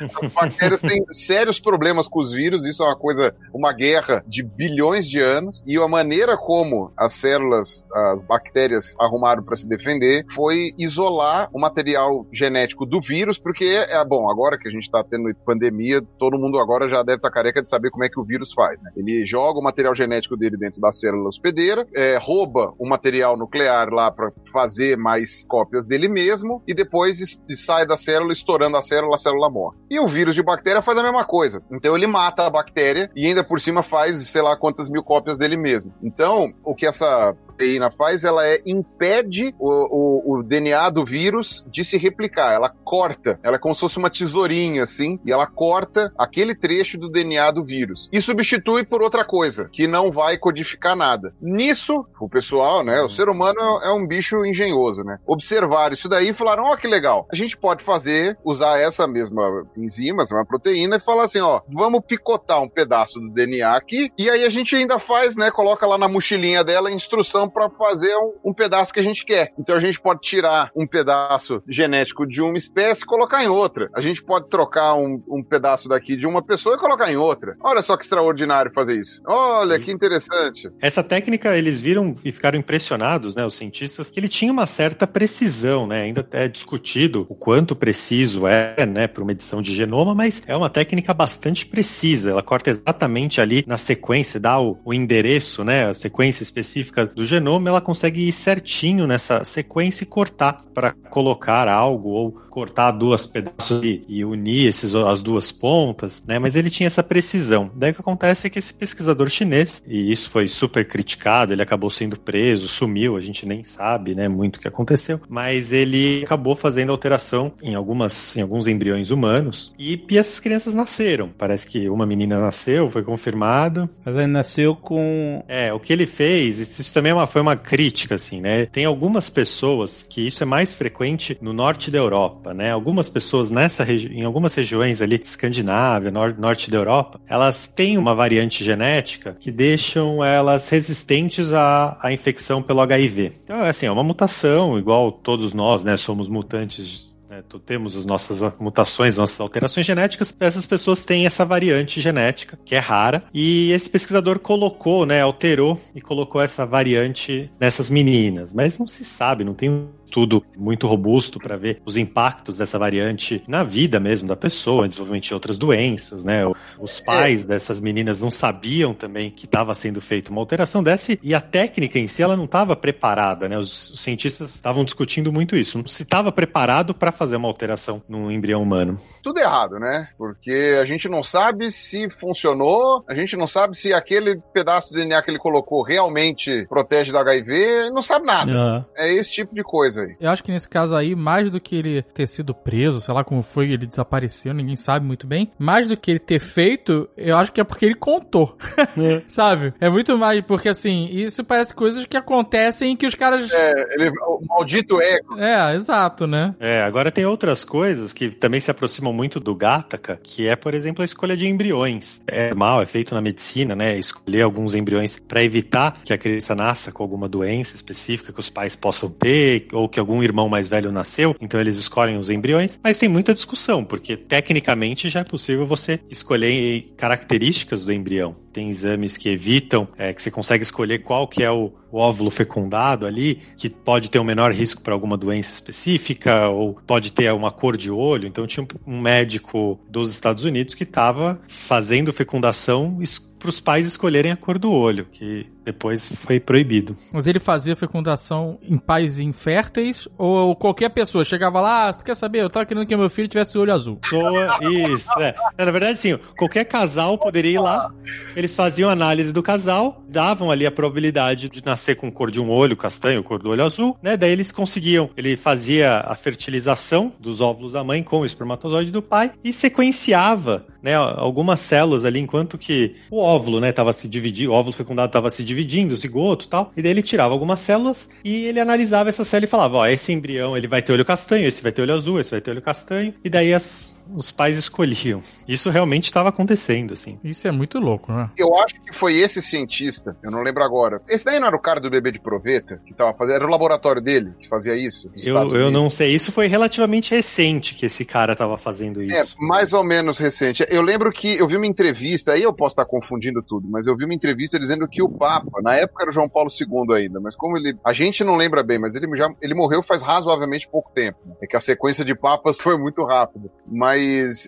as bactérias têm sérios problemas com os vírus, isso é uma coisa, uma guerra de bilhões de anos, e a maneira como as células, as bactérias arrumaram para se defender foi isolar o material genético do vírus, porque é bom, agora que a gente está tendo pandemia, todo mundo agora já deve estar tá careca de saber como é que o vírus faz, né? Ele joga o material genético dele dentro da célula hospedeira, é, rouba o material nuclear lá para fazer mais cópias dele mesmo e depois sai da célula estourando a célula, a célula morre. E o vírus de bactéria faz a mesma coisa. Então ele mata a bactéria e ainda por cima faz sei lá quantas mil cópias dele mesmo. Então, o que essa proteína faz, ela é, impede o, o, o, DNA do vírus de se replicar. Ela corta. Ela é como se fosse uma tesourinha, assim, e ela corta aquele trecho do DNA do vírus. E substitui por outra coisa, que não vai codificar nada. Nisso, o pessoal, né, o ser humano é, é um bicho engenhoso, né? Observaram isso daí e falaram, ó, oh, que legal. A gente pode fazer, usar essa mesma enzima, essa mesma proteína, e falar assim, ó, vamos picotar um pedaço do DNA aqui, e aí a gente ainda faz, né, coloca lá na mochilinha dela a instrução para fazer um, um, pedaço que a gente quer. Então a gente pode tirar um pedaço genético de uma espécie e colocar em outra. A gente pode trocar um, um pedaço daqui de uma pessoa e colocar em outra. Olha só que extraordinário fazer isso. Olha que interessante. Essa técnica eles viram e ficaram impressionados, né, os cientistas, que ele tinha uma certa precisão, né? Ainda é discutido o quanto preciso é, né, para uma edição de genoma, mas é uma técnica bastante precisa. Ela corta exatamente ali na sequência, dá o, o endereço, né, a sequência específica do genoma genoma ela consegue ir certinho nessa sequência e cortar para colocar algo ou cortar duas pedaços e, e, unir esses, as duas pontas, né? Mas ele tinha essa precisão. Daí o que acontece é que esse pesquisador chinês, e isso foi super criticado, ele acabou sendo preso, sumiu, a gente nem sabe, né, muito o que aconteceu, mas ele acabou fazendo alteração em algumas, em alguns embriões humanos e, essas crianças nasceram. Parece que uma menina nasceu, foi confirmado. Mas ele nasceu com. É, o que ele fez, isso também é uma, foi uma crítica, assim, né? Tem algumas pessoas que isso é mais frequente no norte da Europa. Né? Algumas pessoas nessa em algumas regiões ali, Escandinávia, nor norte da Europa, elas têm uma variante genética que deixam elas resistentes à, à infecção pelo HIV. Então, assim, é uma mutação, igual todos nós, né? Somos mutantes né, temos as nossas mutações, nossas alterações genéticas, essas pessoas têm essa variante genética, que é rara, e esse pesquisador colocou, né, alterou e colocou essa variante nessas meninas, mas não se sabe, não tem estudo muito robusto para ver os impactos dessa variante na vida mesmo da pessoa, desenvolvimento de outras doenças, né? Os pais é. dessas meninas não sabiam também que estava sendo feita uma alteração dessa e a técnica em si ela não estava preparada, né? Os, os cientistas estavam discutindo muito isso, não se estava preparado para fazer uma alteração no embrião humano. Tudo errado, né? Porque a gente não sabe se funcionou, a gente não sabe se aquele pedaço de DNA que ele colocou realmente protege do HIV, não sabe nada. Uhum. É esse tipo de coisa coisa aí. Eu acho que nesse caso aí, mais do que ele ter sido preso, sei lá como foi, ele desapareceu, ninguém sabe muito bem. Mais do que ele ter feito, eu acho que é porque ele contou. É. sabe? É muito mais, porque assim, isso parece coisas que acontecem que os caras. É, ele, o maldito ego. É, exato, né? É, agora tem outras coisas que também se aproximam muito do Gattaca, que é, por exemplo, a escolha de embriões. É normal, é feito na medicina, né? Escolher alguns embriões para evitar que a criança nasça com alguma doença específica que os pais possam ter, ou ou que algum irmão mais velho nasceu, então eles escolhem os embriões, mas tem muita discussão, porque tecnicamente já é possível você escolher características do embrião. Tem exames que evitam, é, que você consegue escolher qual que é o, o óvulo fecundado ali, que pode ter um menor risco para alguma doença específica, ou pode ter uma cor de olho. Então tinha um médico dos Estados Unidos que estava fazendo fecundação para os pais escolherem a cor do olho, que Depois foi proibido. Mas ele fazia fecundação em pais inférteis ou qualquer pessoa chegava lá, ah, você quer saber? Eu tava querendo que meu filho tivesse o olho azul. Pessoa, isso, é. Na verdade, sim, qualquer casal poderia ir lá, eles faziam análise do casal, davam ali a probabilidade de nascer com cor de um olho castanho, cor do olho azul, né? Daí eles conseguiam, ele fazia a fertilização dos óvulos da mãe com o espermatozoide do pai e sequenciava né, algumas células ali, enquanto que o óvulo, né, tava se dividindo, o óvulo fecundado estava se dividindo, o zigoto e tal, e daí ele tirava algumas células e ele analisava essa célula e falava, ó, esse embrião ele vai ter olho castanho, esse vai ter olho azul, esse vai ter olho castanho, e daí as, os pais escolhiam. Isso realmente estava acontecendo, assim. Isso é muito louco, né? Eu acho que foi esse cientista, eu não lembro agora. Esse daí não era o cara do bebê de proveta que tava fazendo, era o laboratório dele que fazia isso? Eu, eu não sei, isso foi relativamente recente que esse cara estava fazendo é, isso. É, mais ou menos recente. Eu lembro que eu vi uma entrevista, aí eu posso estar confundindo tudo, mas eu vi uma entrevista dizendo que o Papa, na época era o João Paulo II ainda, mas como ele. A gente não lembra bem, mas ele já ele morreu faz razoavelmente pouco tempo. Né? É que a sequência de papas foi muito rápida. Mas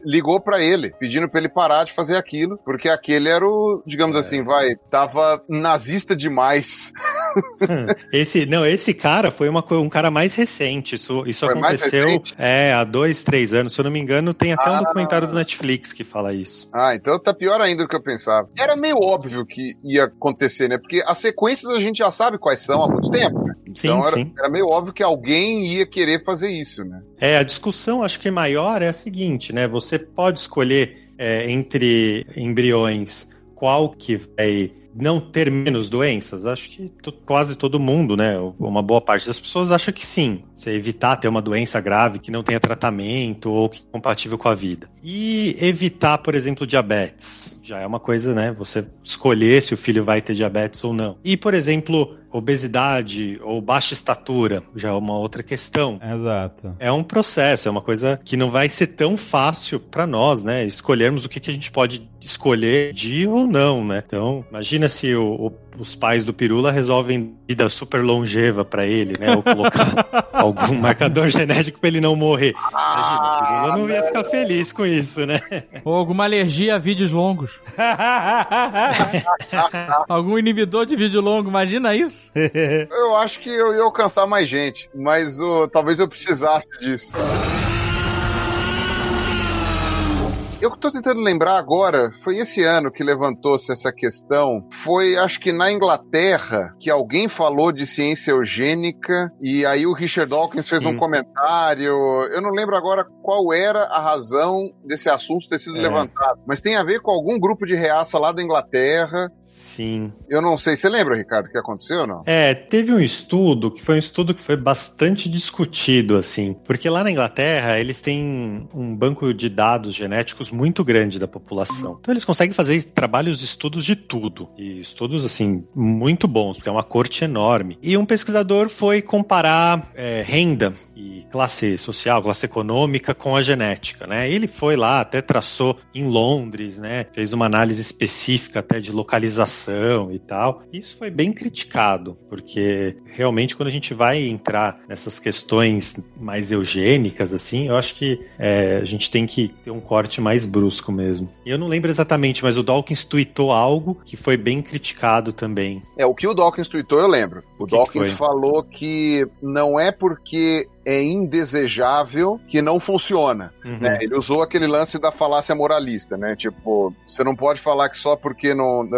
ligou para ele, pedindo para ele parar de fazer aquilo, porque aquele era o, digamos é. assim, vai, tava nazista demais. esse, não, esse cara foi uma, um cara mais recente. Isso, isso aconteceu é, há dois, três anos. Se eu não me engano, tem até ah, um documentário do Netflix que fala isso isso. Ah, então tá pior ainda do que eu pensava. Era meio óbvio que ia acontecer, né? Porque as sequências a gente já sabe quais são há muito tempo, né? Sim, então era, sim. era meio óbvio que alguém ia querer fazer isso, né? É, a discussão acho que maior é a seguinte, né? Você pode escolher é, entre embriões qual que vai não ter menos doenças? Acho que quase todo mundo, né? Uma boa parte das pessoas acha que sim. Você evitar ter uma doença grave que não tenha tratamento ou que é compatível com a vida. E evitar, por exemplo, diabetes. Já é uma coisa, né? Você escolher se o filho vai ter diabetes ou não. E, por exemplo, obesidade ou baixa estatura, já é uma outra questão. Exato. É um processo, é uma coisa que não vai ser tão fácil para nós, né? Escolhermos o que, que a gente pode escolher de ou não, né? Então, imagina se o, o, os pais do Pirula resolvem vida super longeva para ele, né? Ou colocar algum marcador genético para ele não morrer. Imagina, o Pirula não ia ficar feliz com isso, né? Ou alguma alergia a vídeos longos. algum inibidor de vídeo longo, imagina isso? eu acho que eu ia alcançar mais gente, mas uh, talvez eu precisasse disso. Eu tô tentando lembrar agora, foi esse ano que levantou-se essa questão. Foi, acho que na Inglaterra, que alguém falou de ciência eugênica e aí o Richard Dawkins Sim. fez um comentário. Eu não lembro agora qual era a razão desse assunto ter sido é. levantado, mas tem a ver com algum grupo de reaça lá da Inglaterra. Sim. Eu não sei, você lembra, Ricardo, o que aconteceu ou não? É, teve um estudo que foi um estudo que foi bastante discutido, assim, porque lá na Inglaterra eles têm um banco de dados genéticos muito grande da população. Então eles conseguem fazer trabalhos, estudos de tudo. E estudos, assim, muito bons, porque é uma corte enorme. E um pesquisador foi comparar é, renda e classe social, classe econômica com a genética, né? Ele foi lá, até traçou em Londres, né? Fez uma análise específica até de localização e tal. Isso foi bem criticado, porque realmente quando a gente vai entrar nessas questões mais eugênicas, assim, eu acho que é, a gente tem que ter um corte mais mais brusco mesmo. E eu não lembro exatamente, mas o Dawkins tweetou algo que foi bem criticado também. É, o que o Dawkins tweetou eu lembro. O, o Dawkins que falou que não é porque é indesejável que não funciona. Uhum. Né? Ele usou aquele lance da falácia moralista, né? Tipo, você não pode falar que só porque não,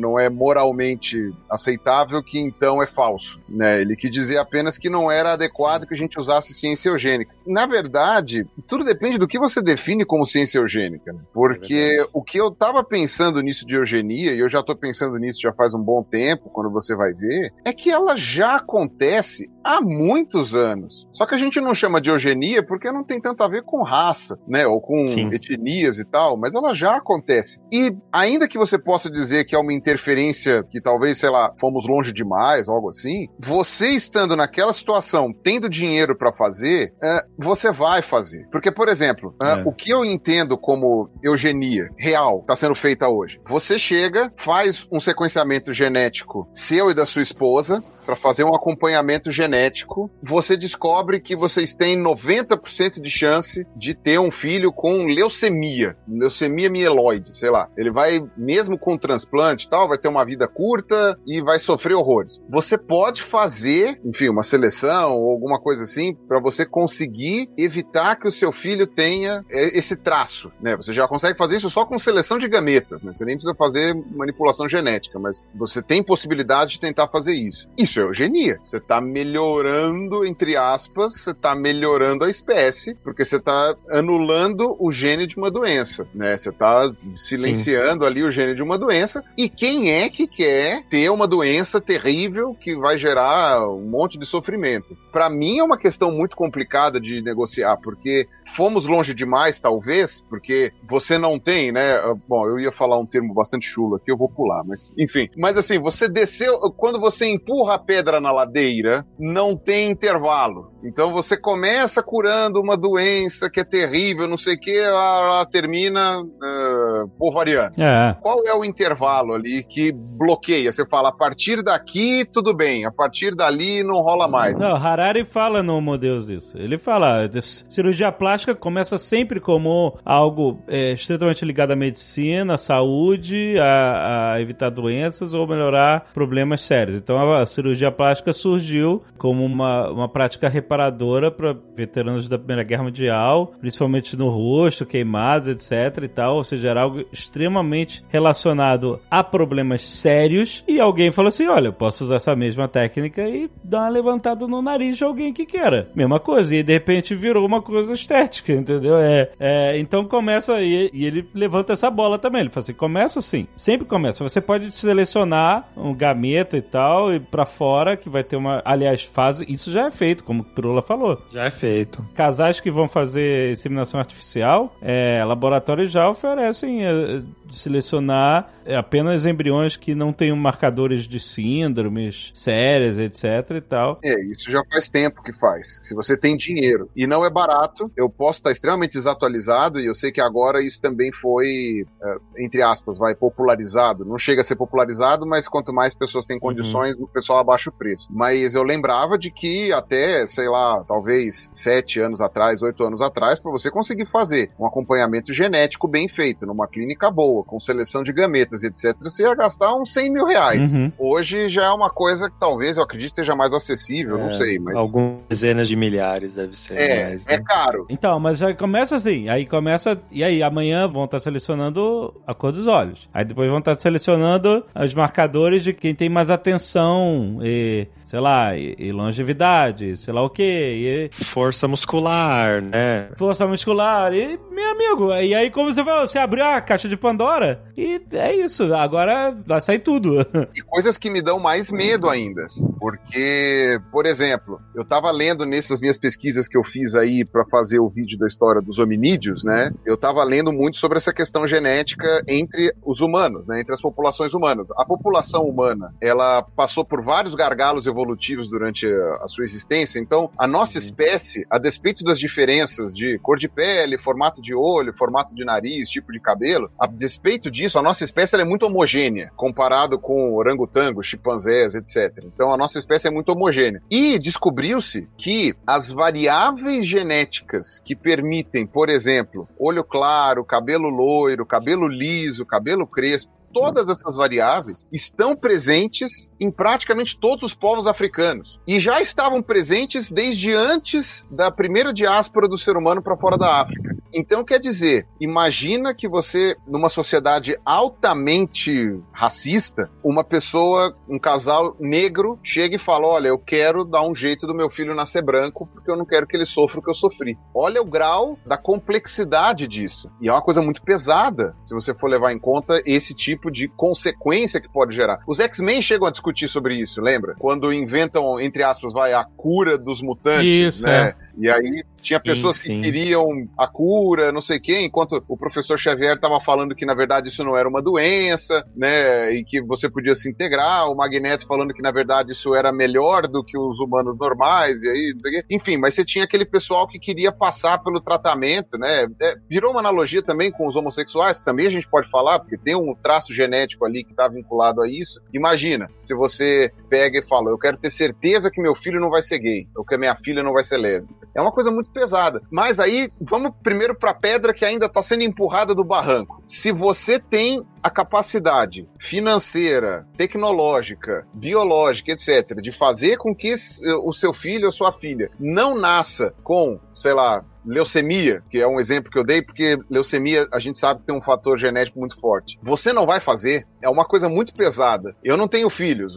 não é moralmente aceitável que então é falso. Né? Ele quis dizer apenas que não era adequado que a gente usasse ciência eugênica. Na verdade, tudo depende do que você define como ciência eugênica. Né? Porque é o que eu tava pensando nisso de eugenia, e eu já tô pensando nisso já faz um bom tempo, quando você vai ver, é que ela já acontece há muitos anos. Só que a gente não chama de eugenia porque não tem tanto a ver com raça, né? Ou com Sim. etnias e tal, mas ela já acontece. E ainda que você possa dizer que é uma interferência que talvez, sei lá, fomos longe demais, algo assim, você estando naquela situação, tendo dinheiro para fazer, é, você vai fazer. Porque, por exemplo, é. o que eu entendo como eugenia real está sendo feita hoje, você chega, faz um sequenciamento genético seu e da sua esposa para fazer um acompanhamento genético, você descobre que vocês têm 90% de chance de ter um filho com leucemia, leucemia mieloide, sei lá. Ele vai, mesmo com transplante e tal, vai ter uma vida curta e vai sofrer horrores. Você pode fazer, enfim, uma seleção ou alguma coisa assim, para você conseguir evitar que o seu filho tenha é, esse traço, né? Você já consegue fazer isso só com seleção de gametas, né? Você nem precisa fazer manipulação genética, mas você tem possibilidade de tentar fazer isso. Isso é eugenia. Você está melhorando, entre aspas, você está melhorando a espécie, porque você está anulando o gene de uma doença, né? Você está silenciando Sim. ali o gene de uma doença. E quem é que quer ter uma doença terrível que vai gerar um monte de sofrimento? Para mim é uma questão muito complicada de negociar, porque fomos longe demais, talvez, porque você não tem, né? Bom, eu ia falar um termo bastante chulo aqui, eu vou pular, mas enfim. Mas assim, você desceu, quando você empurra a pedra na ladeira, não tem intervalo. Então você começa curando uma doença que é terrível, não sei o que, ela, termina uh, por variando. É. Qual é o intervalo ali que bloqueia? Você fala, a partir daqui tudo bem, a partir dali não rola mais. Não, Harari fala no Modeus isso. Ele fala, cirurgia plástica começa sempre como algo é, extremamente ligado à medicina, à saúde, a, a evitar doenças ou melhorar problemas sérios. Então a cirurgia plástica surgiu como uma, uma prática reparadora para veteranos da Primeira Guerra Mundial, principalmente no rosto, queimados, etc e tal, ou seja, era algo extremamente relacionado a problemas sérios e alguém falou assim, olha, eu posso usar essa mesma técnica e dar uma levantada no nariz de alguém que queira. Mesma coisa, e de repente virou uma coisa estética, entendeu? É, é então começa, e, e ele levanta essa bola também, ele fala assim, começa assim, sempre começa, você pode selecionar um gameta e tal, e para fora, que vai ter uma, aliás, fase, isso já é feito, como o Prula falou. Já é feito. Casais que vão fazer inseminação artificial, é, laboratórios já oferecem é, selecionar apenas embriões que não tenham marcadores de síndromes sérias, etc e tal. É, isso já faz tempo que faz. Se você tem dinheiro e não é barato, eu posso estar extremamente desatualizado e eu sei que agora isso também foi, é, entre aspas, vai popularizado. Não chega a ser popularizado, mas quanto mais pessoas têm condições, uhum. o pessoal abaixa o preço. Mas eu lembrava de que até, sei lá, talvez sete anos atrás, oito anos atrás, para você conseguir fazer um acompanhamento genético bem feito, numa clínica boa, com seleção de gametas e etc., você ia gastar uns 100 mil reais. Uhum. Hoje já é uma coisa que talvez, eu acredito, esteja mais acessível, é, não sei, mas... Algumas dezenas de milhares deve ser é, mais, né? É caro. Então, mas já começa assim, aí começa, e aí amanhã vão estar selecionando a cor dos olhos. Aí depois vão estar selecionando os marcadores de quem tem mais atenção e sei lá, e, e, longevidade, sei lá o que. Força muscular, né? Força muscular. E, meu amigo, e aí como você vai, você abriu a caixa de Pandora e é isso. Agora vai sair tudo. E coisas que me dão mais medo ainda. Porque, por exemplo, eu tava lendo nessas minhas pesquisas que eu fiz aí para fazer o vídeo da história dos hominídeos, né? Eu tava lendo muito sobre essa questão genética entre os humanos, né? Entre as populações humanas. A população humana, ela passou por vários gargalos evolutivos durante a, sua existência. Então, a nossa uhum. espécie, a despeito das diferenças de cor de pele, formato de olho, formato de nariz, tipo de cabelo, a despeito disso, a nossa espécie é muito homogênea comparado com orangotangos, chimpanzés, etc. Então, a nossa espécie é muito homogênea. E descobriu-se que as variáveis genéticas que permitem, por exemplo, olho claro, cabelo loiro, cabelo liso, cabelo crespo, todas essas variáveis estão presentes em praticamente todos os povos africanos e já estavam presentes desde antes da primeira diáspora do ser humano para fora da África. Então, quer dizer, imagina que você, numa sociedade altamente racista, uma pessoa, um casal negro, chega e fala: Olha, eu quero dar um jeito do meu filho nascer branco porque eu não quero que ele sofra o que eu sofri. Olha o grau da complexidade disso. E é uma coisa muito pesada se você for levar em conta esse tipo de consequência que pode gerar. Os X-Men chegam a discutir sobre isso, lembra? Quando inventam, entre aspas, vai, a cura dos mutantes, isso, né? É E aí tinha pessoas sim. que queriam a cura, não sei quem, enquanto o professor Xavier estava falando que na verdade isso não era uma doença, né? E que você podia se integrar, o Magneto falando que na verdade isso era melhor do que os humanos normais, e aí, não sei o quê. Enfim, mas você tinha aquele pessoal que queria passar pelo tratamento, né? É, virou uma analogia também com os homossexuais, que também a gente pode falar, porque tem um traço genético ali que está vinculado a isso. Imagina, se você pega e fala, eu quero ter certeza que meu filho não vai ser gay, ou que a minha filha não vai ser lésbica. É uma coisa muito pesada. Mas aí, vamos primeiro para a pedra que ainda está sendo empurrada do barranco. Se você tem a capacidade financeira, tecnológica, biológica, etc., de fazer com que o seu filho ou sua filha não nasça com, sei lá, leucemia, que é um exemplo que eu dei, porque leucemia a gente sabe que tem um fator genético muito forte. Você não vai fazer, é uma coisa muito pesada. Eu não tenho filhos,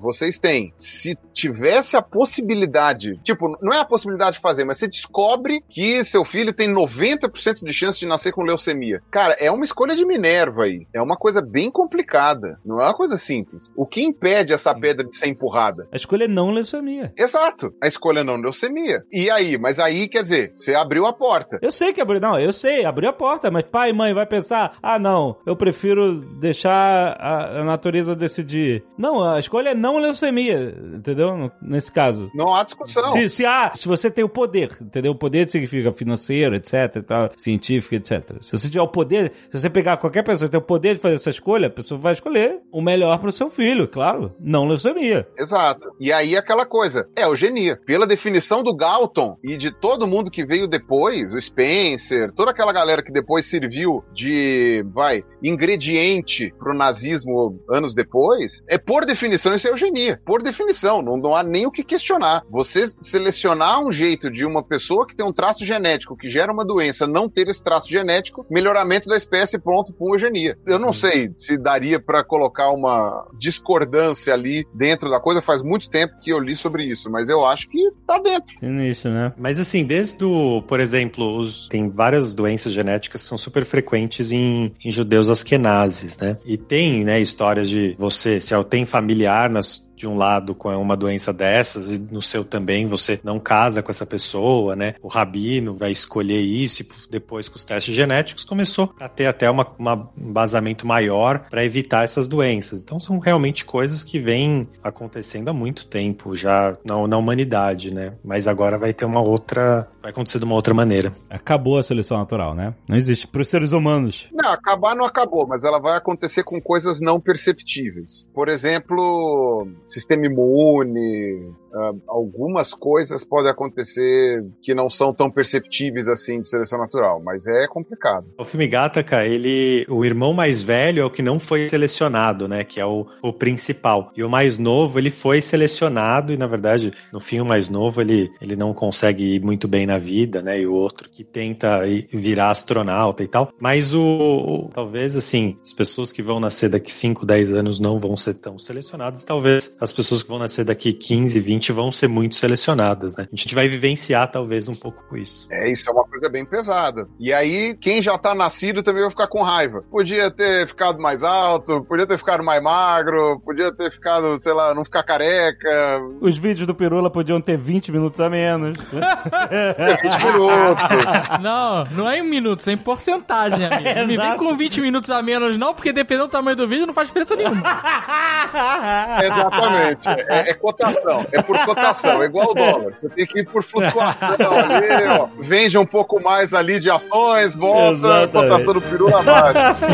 vocês têm. Se tivesse a possibilidade, tipo, não é a possibilidade de fazer, mas você descobre que seu filho tem 90% de chance de nascer com leucemia. Cara, é uma escolha de Minerva aí. É uma coisa bem complicada. Não é uma coisa simples. O que impede essa pedra de ser empurrada? A escolha é não leucemia. Exato. A escolha é não leucemia. E aí? Mas aí, quer dizer, você abriu a porta. Eu sei que abriu, não, eu sei, abriu a porta, mas pai e mãe vai pensar, ah, não, eu prefiro deixar a, a natureza decidir. Não, a escolha é não leucemia, entendeu? Nesse caso. Não há discussão. Se, se, há, se você tem o poder, entendeu? O poder significa financeiro, etc, e tal, científico, etc. Se você tiver o poder, se você pegar qualquer pessoa que tem o poder de fazer essa escolha, a pessoa vai escolher o melhor para o seu filho, claro, não leucemia. Exato. E aí aquela coisa, é eugenia. Pela definição do Galton e de todo mundo que veio depois, o Spencer, toda aquela galera que depois serviu de, vai, ingrediente pro nazismo anos depois, é por definição isso é eugenia. Por definição, não, não há nem o que questionar. Você selecionar um jeito de uma pessoa que tem um traço genético que gera uma doença não ter esse traço genético, melhoramento da espécie pronto por eugenia. Eu não sei se daria para colocar uma discordância ali dentro da coisa, faz muito tempo que eu li sobre isso, mas eu acho que tá dentro. Isso, né? Mas assim, desde o, por exemplo, os, tem várias doenças genéticas que são super frequentes em, em judeus askenazes, né? E tem, né, histórias de você, se tem familiar nas, de um lado com uma doença dessas e no seu também você não casa com essa pessoa, né? O rabino vai escolher isso e depois com os testes genéticos começou a ter até uma, uma um embasamento maior para evitar essas doenças. Então são realmente coisas que vêm acontecendo há muito tempo já na, na humanidade, né? Mas agora vai ter uma outra, vai acontecer de uma outra maneira. Acabou a seleção natural, né? Não existe para os seres humanos. Não, acabar não acabou, mas ela vai acontecer com coisas não perceptíveis. Por exemplo, sistema imune, uh, algumas coisas podem acontecer que não são tão perceptíveis assim de seleção natural, mas é complicado. O filme Gataca, ele, o irmão mais velho é o que não foi selecionado, né, que é o, o principal. E o mais novo, ele foi selecionado e na verdade, no fim o mais novo, ele, ele não consegue ir muito bem na vida, né, e o outro que tenta ir, virar astronauta e tal. Mas o, o talvez assim, as pessoas que vão nascer daqui 5, 10 anos não vão ser tão selecionadas, talvez as pessoas que vão nascer daqui 15, 20 vão ser muito selecionadas, né? A gente vai vivenciar talvez um pouco isso. É, isso é uma coisa bem pesada. E aí, quem já tá nascido também vai ficar com raiva. Podia ter ficado mais alto, podia ter ficado mais magro, podia ter ficado, sei lá, não ficar careca. Os vídeos do Pirula podiam ter 20 minutos a menos. 20 minutos. Não, não é em minutos, é em porcentagem, amigo. É, Me vem com 20 minutos a menos, não, porque dependendo do tamanho do vídeo não faz diferença nenhuma. Exatamente. É, é cotação. É por cotação. É igual o dólar. Você tem que ir por flutuação ali, ó. Vende um pouco mais ali de ações, volta, Exatamente. cotação do peru na baixa.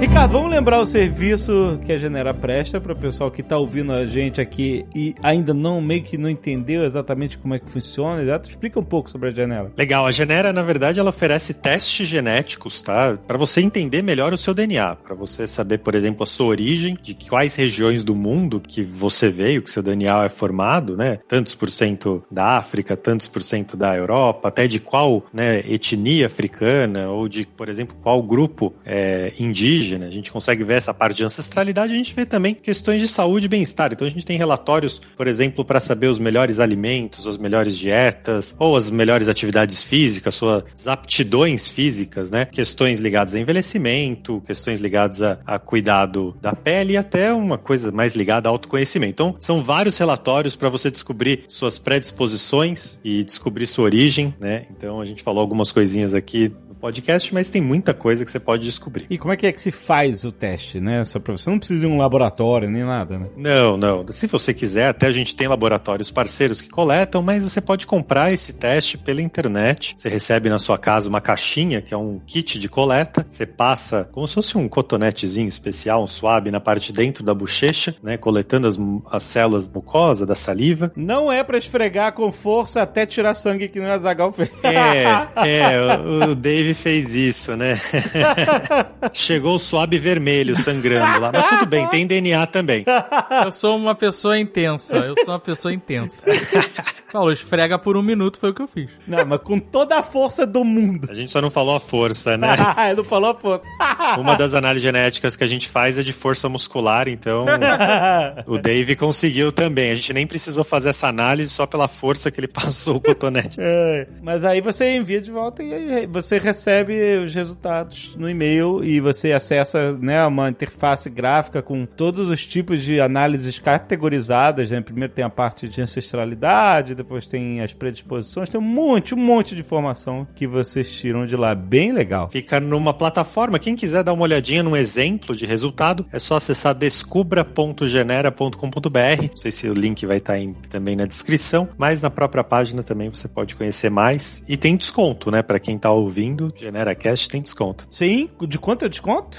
Ricardo, vamos lembrar o serviço que a Genera presta para o pessoal que tá ouvindo a gente aqui e ainda não, meio que não entendeu exatamente como é que funciona, exato? Explica um pouco sobre a Genera. Legal, a Genera, na verdade, ela oferece testes genéticos, tá? Para você entender melhor o seu DNA, para você saber, por exemplo, a sua origem, de quais regiões do mundo que você veio, que seu DNA é formado, né? Tantos por cento da África, tantos por cento da Europa, até de qual né, etnia africana, ou de, por exemplo, qual grupo é, indígena. A gente consegue ver essa parte de ancestralidade, a gente vê também questões de saúde e bem-estar. Então a gente tem relatórios, por exemplo, para saber os melhores alimentos, as melhores dietas, ou as melhores atividades físicas, suas aptidões físicas, né? Questões ligadas a envelhecimento, questões ligadas a, a cuidado da pele e até uma coisa mais ligada ao autoconhecimento. Então, são vários relatórios para você descobrir suas predisposições e descobrir sua origem, né? Então, a gente falou algumas coisinhas aqui podcast, mas tem muita coisa que você pode descobrir. E como é que é que se faz o teste, né? Só pra você não precisa ir um laboratório nem nada, né? Não, não. Se você quiser, até a gente tem laboratórios parceiros que coletam, mas você pode comprar esse teste pela internet. Você recebe na sua casa uma caixinha, que é um kit de coleta. Você passa como se fosse um cotonetezinho especial, um suave na parte de dentro da bochecha, né? Coletando as, as células mucosas da saliva. Não é para esfregar com força até tirar sangue que o Azagal fez. É, é. O, o Dave fez isso, né? Chegou o suave vermelho sangrando lá. Mas tudo bem, tem DNA também. Eu sou uma pessoa intensa. Eu sou uma pessoa intensa. Falou, esfrega por um minuto, foi o que eu fiz. Não, mas com toda a força do mundo. A gente só não falou a força, né? não falou a força. Uma das análises genéticas que a gente faz é de força muscular, então o Dave conseguiu também. A gente nem precisou fazer essa análise só pela força que ele passou o cotonete. É, mas aí você envia de volta e você recebe os resultados no e-mail e você acessa né, uma interface gráfica com todos os tipos de análises categorizadas. Né? Primeiro tem a parte de ancestralidade, depois tem as predisposições, tem um monte, um monte de informação que vocês tiram de lá. Bem legal. Fica numa plataforma. Quem quiser dar uma olhadinha num exemplo de resultado, é só acessar descubra.genera.com.br. Não sei se o link vai estar aí também na descrição, mas na própria página também você pode conhecer mais. E tem desconto, né? Para quem tá ouvindo, GeneraCast tem desconto. Sim, de quanto é o desconto?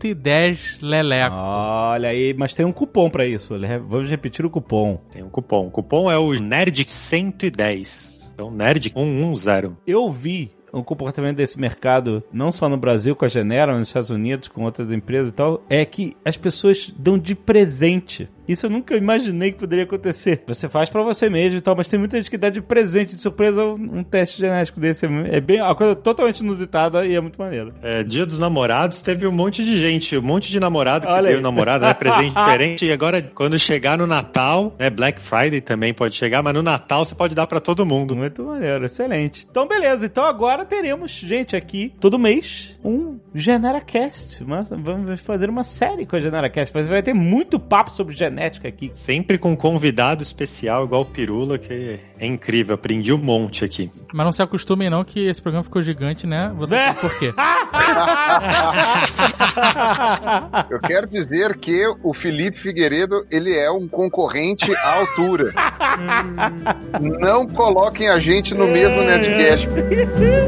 110 leleco. Olha aí, mas tem um cupom para isso. Vamos repetir o cupom. Tem um cupom. O cupom é o NERD110. Então, NERD110. Eu vi o comportamento desse mercado, não só no Brasil com a Genera, nos Estados Unidos com outras empresas e tal, é que as pessoas dão de presente isso eu nunca imaginei que poderia acontecer. Você faz para você mesmo e tal, mas tem muita gente que dá de presente, de surpresa, um teste genético desse. É bem uma coisa totalmente inusitada e é muito maneiro. É, dia dos namorados teve um monte de gente, um monte de namorado que Olha deu namorado, né? Presente diferente. E agora, quando chegar no Natal, né? Black Friday também pode chegar, mas no Natal você pode dar para todo mundo. Muito maneiro, excelente. Então, beleza. Então agora teremos, gente, aqui, todo mês, um GeneraCast. Mas vamos fazer uma série com a GeneraCast. Vai ter muito papo sobre genética genética aqui. Sempre com um convidado especial, igual o Pirula, que é incrível. Aprendi um monte aqui. Mas não se acostumem não que esse programa ficou gigante, né? Você é. sabe por quê. Eu quero dizer que o Felipe Figueiredo, ele é um concorrente à altura. não coloquem a gente no mesmo Nerdcast.